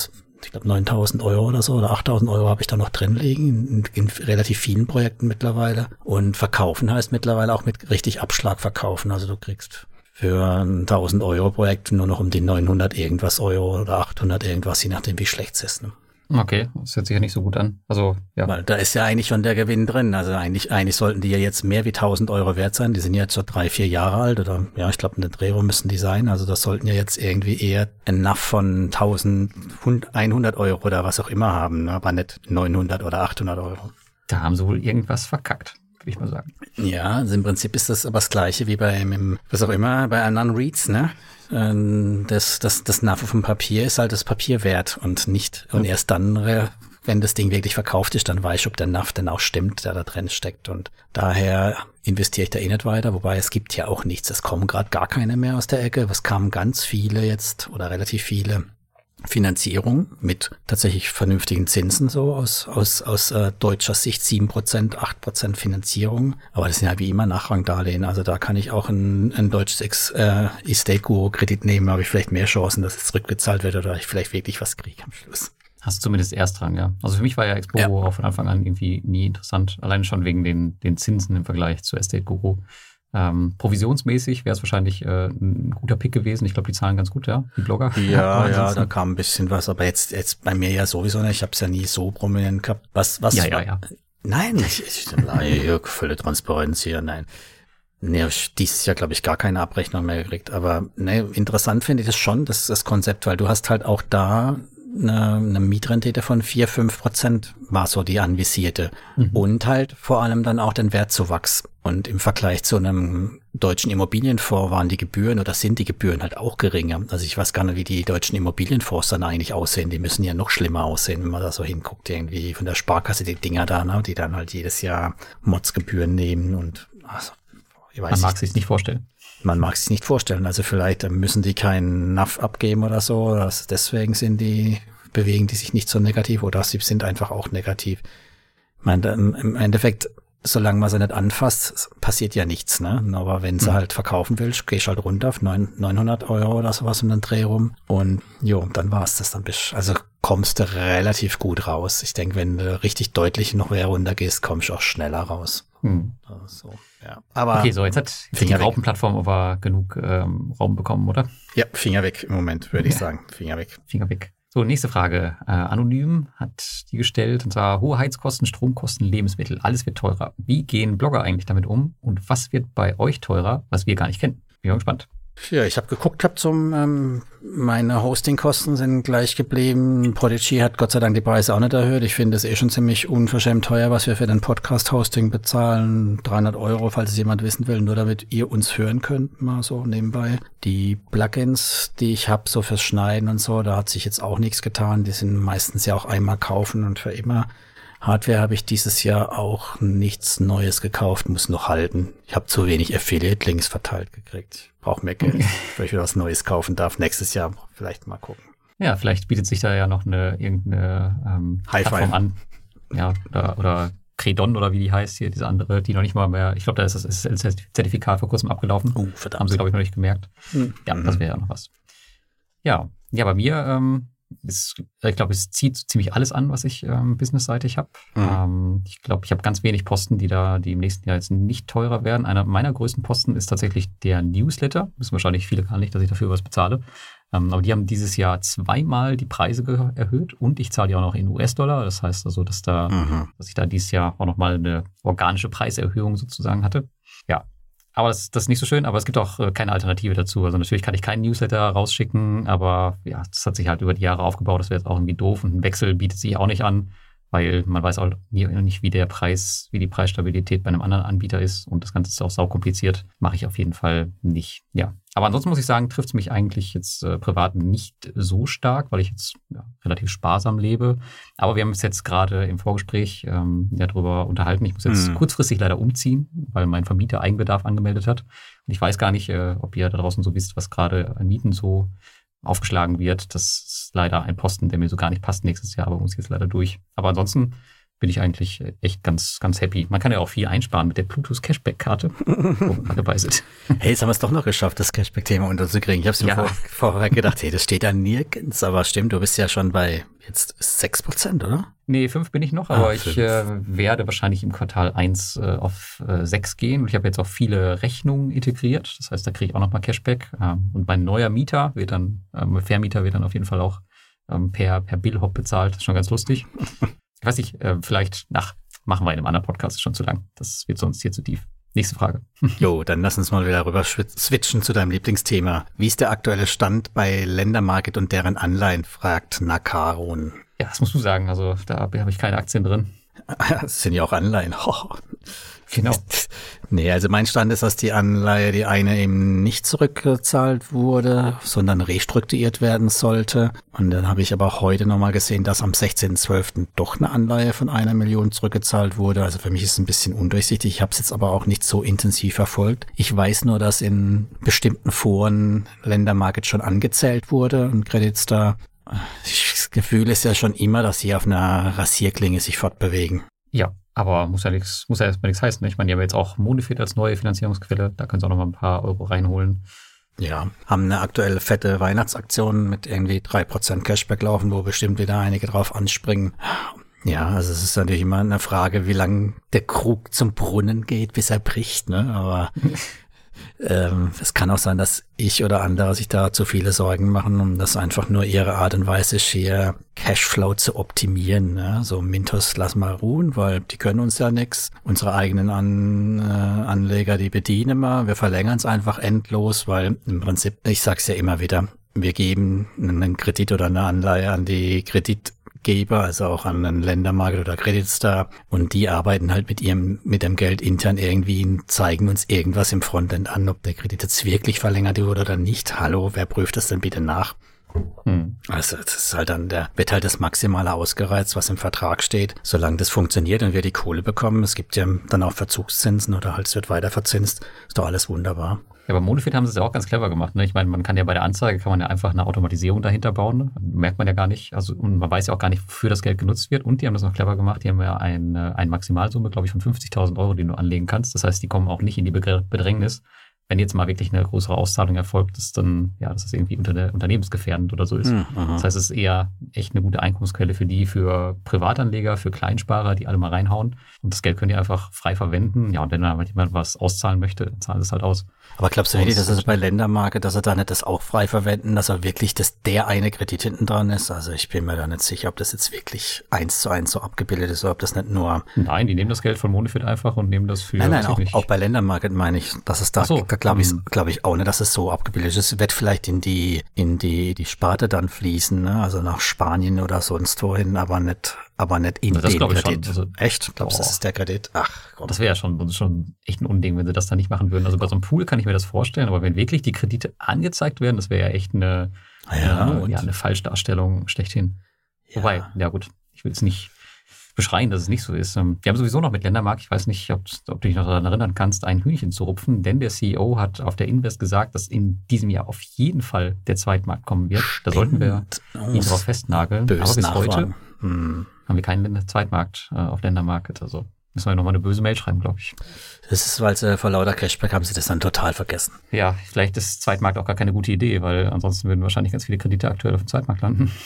ich glaube 9000 Euro oder so oder 8000 Euro habe ich da noch drin liegen in, in, relativ vielen Projekten mittlerweile. Und verkaufen heißt mittlerweile auch mit richtig Abschlag verkaufen. Also du kriegst für ein 1000 Euro Projekt nur noch um die 900 irgendwas Euro oder 800 irgendwas, je nachdem wie schlecht es ist. Ne? Okay, das hört sich ja nicht so gut an. Also, ja. Weil da ist ja eigentlich schon der Gewinn drin. Also eigentlich, eigentlich sollten die ja jetzt mehr wie 1000 Euro wert sein. Die sind ja jetzt so drei, vier Jahre alt oder, ja, ich glaube, eine Drehung müssen die sein. Also das sollten ja jetzt irgendwie eher NAV von 1100 Euro oder was auch immer haben, ne? aber nicht 900 oder 800 Euro. Da haben sie wohl irgendwas verkackt würde ich mal sagen. Ja, also im Prinzip ist das aber das Gleiche wie bei, was auch immer, bei anderen Reads, ne? Ähm, das, das, das NAV vom Papier ist halt das Papier wert und nicht, und erst dann wenn das Ding wirklich verkauft ist, dann weiß ich, ob der NAV denn auch stimmt, der da drin steckt. Und daher investiere ich da eh nicht weiter, wobei es gibt ja auch nichts. Es kommen gerade gar keine mehr aus der Ecke. Es kamen ganz viele jetzt oder relativ viele Finanzierung mit tatsächlich vernünftigen Zinsen so aus, aus, aus äh, deutscher Sicht sieben Prozent, acht Prozent Finanzierung. Aber das sind ja wie immer Nachrangdarlehen. Also da kann ich auch ein, ein deutsches Ex, äh, Estate-Guru-Kredit nehmen, habe ich vielleicht mehr Chancen, dass es zurückgezahlt wird oder ich vielleicht wirklich was kriege am Schluss. Hast du zumindest Erstrang, ja. Also für mich war ja Expo ja. auch von Anfang an irgendwie nie interessant. Alleine schon wegen den, den Zinsen im Vergleich zu Estate Guru. Ähm, provisionsmäßig wäre es wahrscheinlich äh, ein guter Pick gewesen. Ich glaube, die zahlen ganz gut, ja, die Blogger. Ja, ja, da kam ein bisschen was, aber jetzt, jetzt bei mir ja sowieso nicht. Ich habe es ja nie so prominent gehabt. Was, was? Ja, ja, ja. Nein, ich, ich, nein, völlig Transparenz hier, nein. Nee, dieses Jahr, glaube ich, gar keine Abrechnung mehr gekriegt. Aber ne, interessant finde ich es schon, das, das Konzept, weil du hast halt auch da eine, eine Mietrendite von vier fünf Prozent war so die anvisierte. Mhm. Und halt vor allem dann auch den Wertzuwachs. Und im Vergleich zu einem deutschen Immobilienfonds waren die Gebühren oder sind die Gebühren halt auch geringer. Also ich weiß gar nicht, wie die deutschen Immobilienfonds dann eigentlich aussehen. Die müssen ja noch schlimmer aussehen, wenn man da so hinguckt. Irgendwie von der Sparkasse die Dinger da, ne, die dann halt jedes Jahr Modsgebühren nehmen und also, ich weiß Man mag sich nicht vorstellen man mag es sich nicht vorstellen. Also vielleicht müssen die keinen NAV abgeben oder so. Also deswegen sind die, bewegen die sich nicht so negativ oder sie sind einfach auch negativ. Ich meine, im Endeffekt, solange man sie nicht anfasst, passiert ja nichts. Ne? Aber wenn sie mhm. halt verkaufen willst, gehst halt runter auf 900 Euro oder sowas und dann Dreh rum. Und jo, dann war's das. Dann bist also kommst du relativ gut raus. Ich denke, wenn du richtig deutlich noch mehr runtergehst, kommst du auch schneller raus. Mhm. So. Ja. Aber okay, so jetzt hat die Raupenplattform aber genug ähm, Raum bekommen, oder? Ja, Finger weg im Moment, würde ich sagen. Finger weg. Finger weg. So, nächste Frage. Äh, Anonym hat die gestellt, und zwar hohe Heizkosten, Stromkosten, Lebensmittel, alles wird teurer. Wie gehen Blogger eigentlich damit um und was wird bei euch teurer, was wir gar nicht kennen? Bin gespannt. Ja, ich habe geguckt, hab zum ähm, meine Hostingkosten sind gleich geblieben. Prodigy hat Gott sei Dank die Preise auch nicht erhöht. Ich finde es eh schon ziemlich unverschämt teuer, was wir für den Podcast-Hosting bezahlen. 300 Euro, falls es jemand wissen will, nur damit ihr uns hören könnt, mal so nebenbei. Die Plugins, die ich habe, so fürs Schneiden und so, da hat sich jetzt auch nichts getan. Die sind meistens ja auch einmal kaufen und für immer. Hardware habe ich dieses Jahr auch nichts Neues gekauft, muss noch halten. Ich habe zu wenig Affiliate-Links verteilt gekriegt. Brauche mehr Geld, weil ich wieder was Neues kaufen darf. Nächstes Jahr vielleicht mal gucken. Ja, vielleicht bietet sich da ja noch eine irgendeine ähm, Plattform an. Ja, oder, oder Credon oder wie die heißt hier, diese andere, die noch nicht mal mehr, ich glaube, da ist das SSL-Zertifikat vor kurzem abgelaufen. Oh, verdammt. Haben sie, glaube ich, noch nicht gemerkt. Mhm. Ja, das wäre ja noch was. Ja, ja, bei mir ähm, ist, ich glaube, es zieht ziemlich alles an, was ich ähm, businessseitig habe. Mhm. Ähm, ich glaube, ich habe ganz wenig Posten, die da, die im nächsten Jahr jetzt nicht teurer werden. Einer meiner größten Posten ist tatsächlich der Newsletter. Wissen wahrscheinlich viele gar nicht, dass ich dafür was bezahle. Ähm, aber die haben dieses Jahr zweimal die Preise erhöht und ich zahle die auch noch in US-Dollar. Das heißt also, dass da, mhm. dass ich da dieses Jahr auch nochmal eine organische Preiserhöhung sozusagen hatte. Ja, aber das, das ist nicht so schön, aber es gibt auch äh, keine Alternative dazu. Also natürlich kann ich keinen Newsletter rausschicken, aber ja, das hat sich halt über die Jahre aufgebaut. Das wäre jetzt auch irgendwie doof und ein Wechsel bietet sich auch nicht an, weil man weiß auch nicht, wie der Preis, wie die Preisstabilität bei einem anderen Anbieter ist und das Ganze ist auch saukompliziert. Mache ich auf jeden Fall nicht. Ja, aber ansonsten muss ich sagen, trifft es mich eigentlich jetzt äh, privat nicht so stark, weil ich jetzt ja, relativ sparsam lebe. Aber wir haben uns jetzt gerade im Vorgespräch ähm, ja, darüber unterhalten. Ich muss jetzt mhm. kurzfristig leider umziehen, weil mein Vermieter Eigenbedarf angemeldet hat. Und ich weiß gar nicht, äh, ob ihr da draußen so wisst, was gerade an Mieten so aufgeschlagen wird. Das ist leider ein Posten, der mir so gar nicht passt nächstes Jahr, aber muss jetzt leider durch. Aber ansonsten bin ich eigentlich echt ganz, ganz happy. Man kann ja auch viel einsparen mit der Bluetooth Cashback-Karte, wo wir dabei sind. Hey, jetzt haben wir es doch noch geschafft, das Cashback-Thema unterzukriegen. Ich habe es mir ja. vor, vorher gedacht, hey, das steht da nirgends, aber stimmt, du bist ja schon bei jetzt sechs Prozent, oder? Nee, fünf bin ich noch, aber ah, ich äh, werde wahrscheinlich im Quartal eins äh, auf äh, 6 gehen. Und ich habe jetzt auch viele Rechnungen integriert. Das heißt, da kriege ich auch nochmal Cashback. Ähm, und mein neuer Mieter wird dann, ähm, Vermieter wird dann auf jeden Fall auch ähm, per, per Billhop bezahlt. Das ist schon ganz lustig. Ich weiß nicht, äh, vielleicht, nach machen wir in einem anderen Podcast, ist schon zu lang. Das wird sonst hier zu tief. Nächste Frage. Jo, dann lass uns mal wieder rüber switchen zu deinem Lieblingsthema. Wie ist der aktuelle Stand bei Ländermarket und deren Anleihen, fragt Nakarun. Ja, das musst du sagen. Also da habe ich keine Aktien drin. Das sind ja auch Anleihen. Oh. Genau. nee, also mein Stand ist, dass die Anleihe, die eine eben nicht zurückgezahlt wurde, sondern restrukturiert werden sollte. Und dann habe ich aber heute nochmal gesehen, dass am 16.12. doch eine Anleihe von einer Million zurückgezahlt wurde. Also für mich ist es ein bisschen undurchsichtig. Ich habe es jetzt aber auch nicht so intensiv verfolgt. Ich weiß nur, dass in bestimmten Foren Ländermarket schon angezählt wurde und Credits da. Das Gefühl ist ja schon immer, dass sie auf einer Rasierklinge sich fortbewegen. Ja, aber muss ja nichts, muss ja erstmal nichts heißen. Ne? Ich meine, die haben jetzt auch Monifit als neue Finanzierungsquelle. Da können sie auch noch mal ein paar Euro reinholen. Ja, haben eine aktuelle fette Weihnachtsaktion mit irgendwie drei Prozent Cashback laufen, wo bestimmt wieder einige drauf anspringen. Ja, also es ist natürlich immer eine Frage, wie lang der Krug zum Brunnen geht, bis er bricht, ne? Aber Ähm, es kann auch sein, dass ich oder andere sich da zu viele Sorgen machen, um das einfach nur ihre Art und Weise schier Cashflow zu optimieren. Ne? So Mintos lass mal ruhen, weil die können uns ja nichts. Unsere eigenen An, äh, Anleger, die bedienen wir. Wir verlängern es einfach endlos, weil im Prinzip, ich sag's ja immer wieder, wir geben einen Kredit oder eine Anleihe an die Kredit Geber, also auch an einen Ländermarkt oder Creditstar. Und die arbeiten halt mit ihrem, mit dem Geld intern irgendwie und zeigen uns irgendwas im Frontend an, ob der Kredit jetzt wirklich verlängert wurde oder nicht. Hallo, wer prüft das denn bitte nach? Hm. Also das ist halt dann, der wird halt das Maximale ausgereizt, was im Vertrag steht, solange das funktioniert und wir die Kohle bekommen. Es gibt ja dann auch Verzugszinsen oder halt es wird weiter verzinst. Ist doch alles wunderbar. Ja, bei Monofit haben sie es ja auch ganz clever gemacht. Ne? Ich meine, man kann ja bei der Anzeige kann man ja einfach eine Automatisierung dahinter bauen. Ne? Merkt man ja gar nicht. Also und man weiß ja auch gar nicht, wofür das Geld genutzt wird. Und die haben das noch clever gemacht. Die haben ja eine, eine Maximalsumme, glaube ich, von 50.000 Euro, die du anlegen kannst. Das heißt, die kommen auch nicht in die Bedrängnis, wenn jetzt mal wirklich eine größere Auszahlung erfolgt, ist dann, ja, dass es irgendwie unter unternehmensgefährdend oder so ist. Mhm. Das heißt, es ist eher echt eine gute Einkommensquelle für die, für Privatanleger, für Kleinsparer, die alle mal reinhauen. Und das Geld könnt ihr einfach frei verwenden. Ja, und wenn dann jemand was auszahlen möchte, dann zahlt es halt aus. Aber glaubst du wirklich, dass es bei Ländermarke, dass er da nicht das auch frei verwenden, dass er wirklich das der eine Kredit hinten dran ist? Also ich bin mir da nicht sicher, ob das jetzt wirklich eins zu eins so abgebildet ist oder ob das nicht nur. Nein, die nehmen das Geld von Monifit einfach und nehmen das für. Nein, nein, auch, auch bei Ländermarket meine ich, dass es da, so, glaube ich, glaube ich auch nicht, dass es so abgebildet ist. Es wird vielleicht in die, in die, die Sparte dann fließen, ne? also nach Spanien oder sonst wohin, aber nicht aber nicht in das den Kredit. Also, echt? Glaubst du, das ist der Kredit? Ach Gott. Das wäre ja schon, schon echt ein Unding, wenn sie das dann nicht machen würden. Also bei so einem Pool kann ich mir das vorstellen, aber wenn wirklich die Kredite angezeigt werden, das wäre ja echt eine, ja, eine, ja, eine Falschdarstellung schlechthin. Ja. Wobei, ja gut, ich will es nicht beschreien, dass es nicht so ist. Ähm, wir haben sowieso noch mit Ländermark, ich weiß nicht, ob, ob du dich noch daran erinnern kannst, ein Hühnchen zu rupfen, denn der CEO hat auf der Invest gesagt, dass in diesem Jahr auf jeden Fall der Zweitmarkt kommen wird. Da sollten wir ihn drauf festnageln. Aber bis heute hm haben wir keinen Zweitmarkt äh, auf Ländermarket. Also müssen wir nochmal eine böse Mail schreiben, glaube ich. Das ist, weil sie vor lauter Cashback haben sie das dann total vergessen. Ja, vielleicht ist Zweitmarkt auch gar keine gute Idee, weil ansonsten würden wahrscheinlich ganz viele Kredite aktuell auf dem Zweitmarkt landen.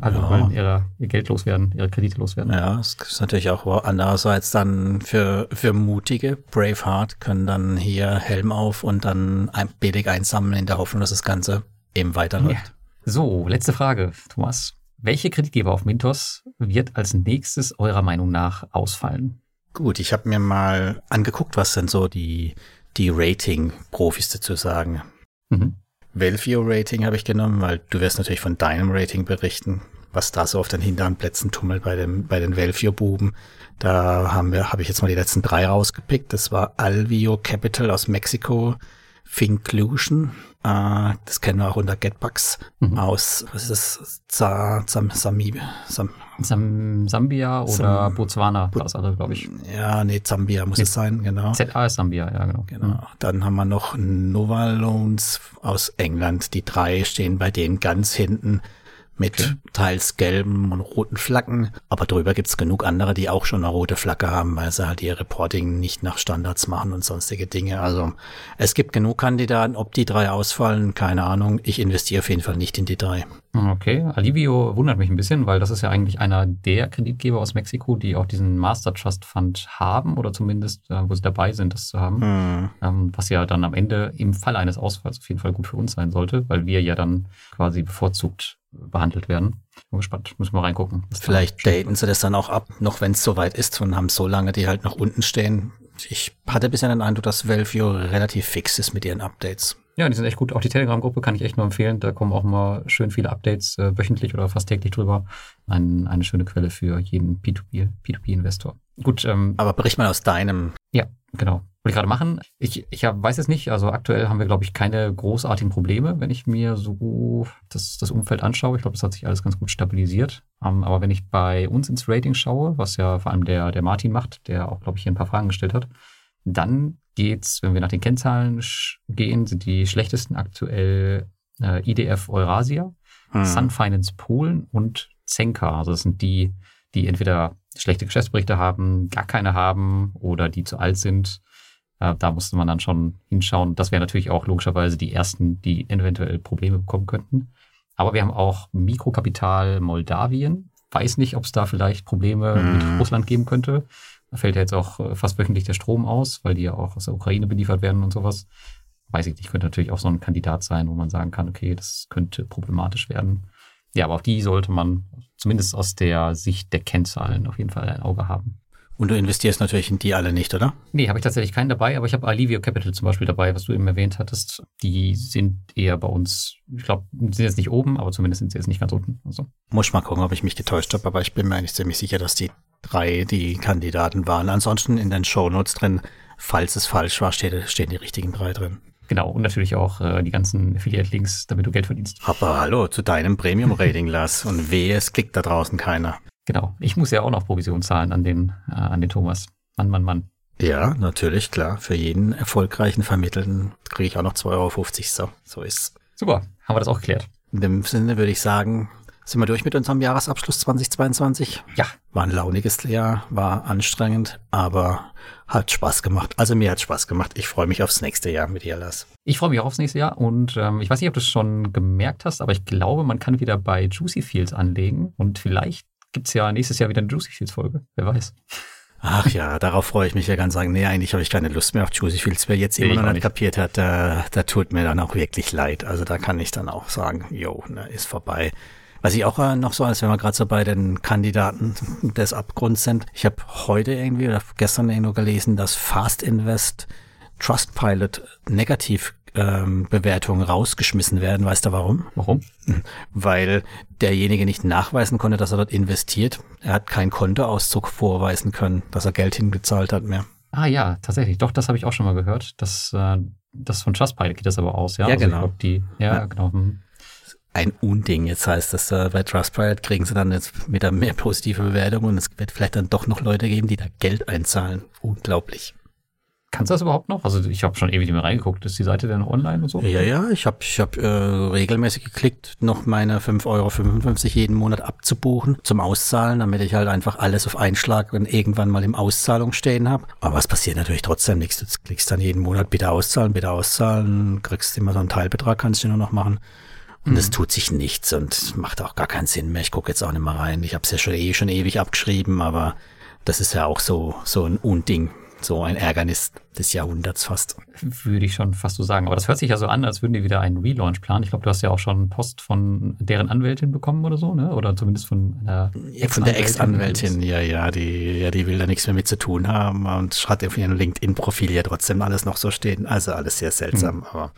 Alle ja. wollen ihre, ihr Geld loswerden, ihre Kredite loswerden. Ja, das ist natürlich auch andererseits dann für, für mutige, Braveheart können dann hier Helm auf und dann billig einsammeln in der Hoffnung, dass das Ganze eben weiterläuft. Ja. So, letzte Frage, Thomas. Welche Kreditgeber auf Mintos wird als nächstes eurer Meinung nach ausfallen? Gut, ich habe mir mal angeguckt, was denn so die, die Rating-Profis dazu sagen. Mhm. Velvio-Rating habe ich genommen, weil du wirst natürlich von deinem Rating berichten, was da so auf den hinteren Plätzen tummelt bei, dem, bei den Velvio-Buben. Da haben wir, habe ich jetzt mal die letzten drei rausgepickt. Das war Alvio Capital aus Mexiko, Finclusion, äh, das kennen wir auch unter Getbugs mhm. aus, was ist das? Za, Zam, Sami, Sam, Sam, Sambia oder Sam, Botswana, Bo das andere, glaube ich. Ja, nee, Zambia muss nee, es sein, genau. ZA ist Sambia, ja, genau. Genau. Mhm. Dann haben wir noch Nova Loans aus England. Die drei stehen bei denen ganz hinten mit okay. teils gelben und roten Flaggen. Aber drüber gibt's genug andere, die auch schon eine rote Flagge haben, weil sie halt ihr Reporting nicht nach Standards machen und sonstige Dinge. Also es gibt genug Kandidaten. Ob die drei ausfallen, keine Ahnung. Ich investiere auf jeden Fall nicht in die drei. Okay, Alivio wundert mich ein bisschen, weil das ist ja eigentlich einer der Kreditgeber aus Mexiko, die auch diesen Master Trust Fund haben oder zumindest, äh, wo sie dabei sind, das zu haben. Hm. Ähm, was ja dann am Ende im Fall eines Ausfalls auf jeden Fall gut für uns sein sollte, weil wir ja dann quasi bevorzugt behandelt werden. Bin gespannt, müssen wir reingucken. Vielleicht daten sie das dann auch ab, noch wenn es soweit ist und haben so lange die halt noch unten stehen. Ich hatte bisher den Eindruck, dass Valvio relativ fix ist mit ihren Updates. Ja, die sind echt gut. Auch die Telegram-Gruppe kann ich echt nur empfehlen. Da kommen auch mal schön viele Updates äh, wöchentlich oder fast täglich drüber. Ein, eine schöne Quelle für jeden P2P-Investor. Gut. Ähm, Aber bericht mal aus deinem. Ja, genau. Wollte ich gerade machen. Ich, ich hab, weiß es nicht. Also aktuell haben wir, glaube ich, keine großartigen Probleme, wenn ich mir so das, das Umfeld anschaue. Ich glaube, das hat sich alles ganz gut stabilisiert. Um, ähm, aber wenn ich bei uns ins Rating schaue, was ja vor allem der, der Martin macht, der auch, glaube ich, hier ein paar Fragen gestellt hat, dann geht's, wenn wir nach den Kennzahlen gehen, sind die schlechtesten aktuell äh, IDF Eurasia, hm. Sun Finance Polen und Zenka. Also das sind die, die entweder schlechte Geschäftsberichte haben, gar keine haben oder die zu alt sind. Äh, da musste man dann schon hinschauen. Das wären natürlich auch logischerweise die ersten, die eventuell Probleme bekommen könnten. Aber wir haben auch Mikrokapital Moldawien. Weiß nicht, ob es da vielleicht Probleme hm. mit Russland geben könnte. Da fällt ja jetzt auch äh, fast wöchentlich der Strom aus, weil die ja auch aus der Ukraine beliefert werden und sowas. Weiß ich nicht, könnte natürlich auch so ein Kandidat sein, wo man sagen kann, okay, das könnte problematisch werden. Ja, aber auf die sollte man zumindest aus der Sicht der Kennzahlen auf jeden Fall ein Auge haben. Und du investierst natürlich in die alle nicht, oder? Nee, habe ich tatsächlich keinen dabei, aber ich habe Alivio Capital zum Beispiel dabei, was du eben erwähnt hattest. Die sind eher bei uns, ich glaube, sind jetzt nicht oben, aber zumindest sind sie jetzt nicht ganz unten. Also. Muss mal gucken, ob ich mich getäuscht habe, aber ich bin mir eigentlich ziemlich sicher, dass die drei die Kandidaten waren. Ansonsten in den Show Notes drin, falls es falsch war, steht, stehen die richtigen drei drin. Genau, und natürlich auch äh, die ganzen Affiliate-Links, damit du Geld verdienst. Aber hallo, zu deinem Premium-Rating, Lars. Und wehe, es klickt da draußen keiner. Genau, ich muss ja auch noch Provision zahlen an den, äh, an den Thomas. Mann, Mann, Mann. Ja, natürlich, klar. Für jeden erfolgreichen Vermittelten kriege ich auch noch 2,50 Euro. So, so ist Super, haben wir das auch geklärt. In dem Sinne würde ich sagen, sind wir durch mit unserem Jahresabschluss 2022? Ja. War ein launiges Jahr, war anstrengend, aber hat Spaß gemacht. Also mir hat Spaß gemacht. Ich freue mich aufs nächste Jahr mit dir, Lars. Ich freue mich auch aufs nächste Jahr und ähm, ich weiß nicht, ob du es schon gemerkt hast, aber ich glaube, man kann wieder bei Juicy Fields anlegen und vielleicht gibt es ja nächstes Jahr wieder eine Juicy Fields Folge. Wer weiß. Ach ja, darauf freue ich mich ja ganz sagen. Nee, eigentlich habe ich keine Lust mehr auf Juicy Fields. Wer jetzt immer noch nicht kapiert hat, da, da tut mir dann auch wirklich leid. Also da kann ich dann auch sagen, jo, ne, ist vorbei. Was ich auch äh, noch so, als wenn wir gerade so bei den Kandidaten des Abgrunds sind. Ich habe heute irgendwie oder gestern irgendwo gelesen, dass Fast Invest Trustpilot negativ Bewertungen rausgeschmissen werden. Weißt du warum? Warum? Weil derjenige nicht nachweisen konnte, dass er dort investiert. Er hat keinen Kontoauszug vorweisen können, dass er Geld hingezahlt hat mehr. Ah ja, tatsächlich. Doch, das habe ich auch schon mal gehört. Das, äh, das von Trustpilot geht das aber aus, ja? Ja, also genau. Die, ja, ja, genau. Hm ein Unding. Jetzt heißt das, äh, bei Trustpilot kriegen sie dann jetzt wieder mehr positive Bewertungen und es wird vielleicht dann doch noch Leute geben, die da Geld einzahlen. Unglaublich. Kannst du das überhaupt noch? Also ich habe schon ewig nicht mehr reingeguckt. Ist die Seite denn online und so? Ja, ja, ich habe ich hab, äh, regelmäßig geklickt, noch meine 5,55 Euro jeden Monat abzubuchen zum Auszahlen, damit ich halt einfach alles auf Einschlag dann irgendwann mal im Auszahlung stehen habe. Aber es passiert natürlich trotzdem nichts. Du klickst dann jeden Monat bitte auszahlen, bitte auszahlen, kriegst immer so einen Teilbetrag, kannst du nur noch machen. Und mhm. es tut sich nichts und macht auch gar keinen Sinn mehr. Ich gucke jetzt auch nicht mehr rein. Ich habe es ja schon eh schon ewig abgeschrieben, aber das ist ja auch so, so ein Unding, so ein Ärgernis des Jahrhunderts fast. Würde ich schon fast so sagen. Aber das hört sich ja so an, als würden die wieder einen Relaunch planen. Ich glaube, du hast ja auch schon Post von deren Anwältin bekommen oder so, ne? Oder zumindest von der ja, Von der Ex-Anwältin, ja, ja, die, ja, die will da nichts mehr mit zu tun haben und hat auf ihrem LinkedIn-Profil ja trotzdem alles noch so stehen. Also alles sehr seltsam, mhm. aber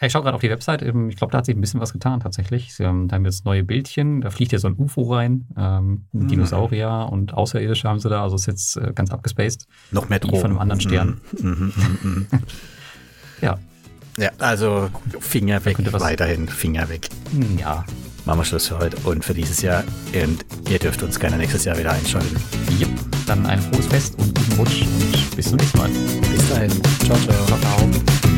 ich schaue gerade auf die Website. Ich glaube, da hat sich ein bisschen was getan tatsächlich. Haben, da haben jetzt neue Bildchen. Da fliegt ja so ein UFO rein. Ähm, mhm. Dinosaurier und Außerirdische haben sie da. Also ist jetzt äh, ganz abgespaced. Noch mehr Drogen. von einem anderen Stern. Mhm. Mhm. mhm, ja. Ja, also Finger weg, weiterhin Finger weg. Hm, ja. Machen wir Schluss für heute und für dieses Jahr. Und ihr dürft uns gerne nächstes Jahr wieder einschalten. Jupp. Dann ein frohes Fest und guten Rutsch und bis zum nächsten Mal. Bis dahin. Ciao, ciao. ciao, ciao.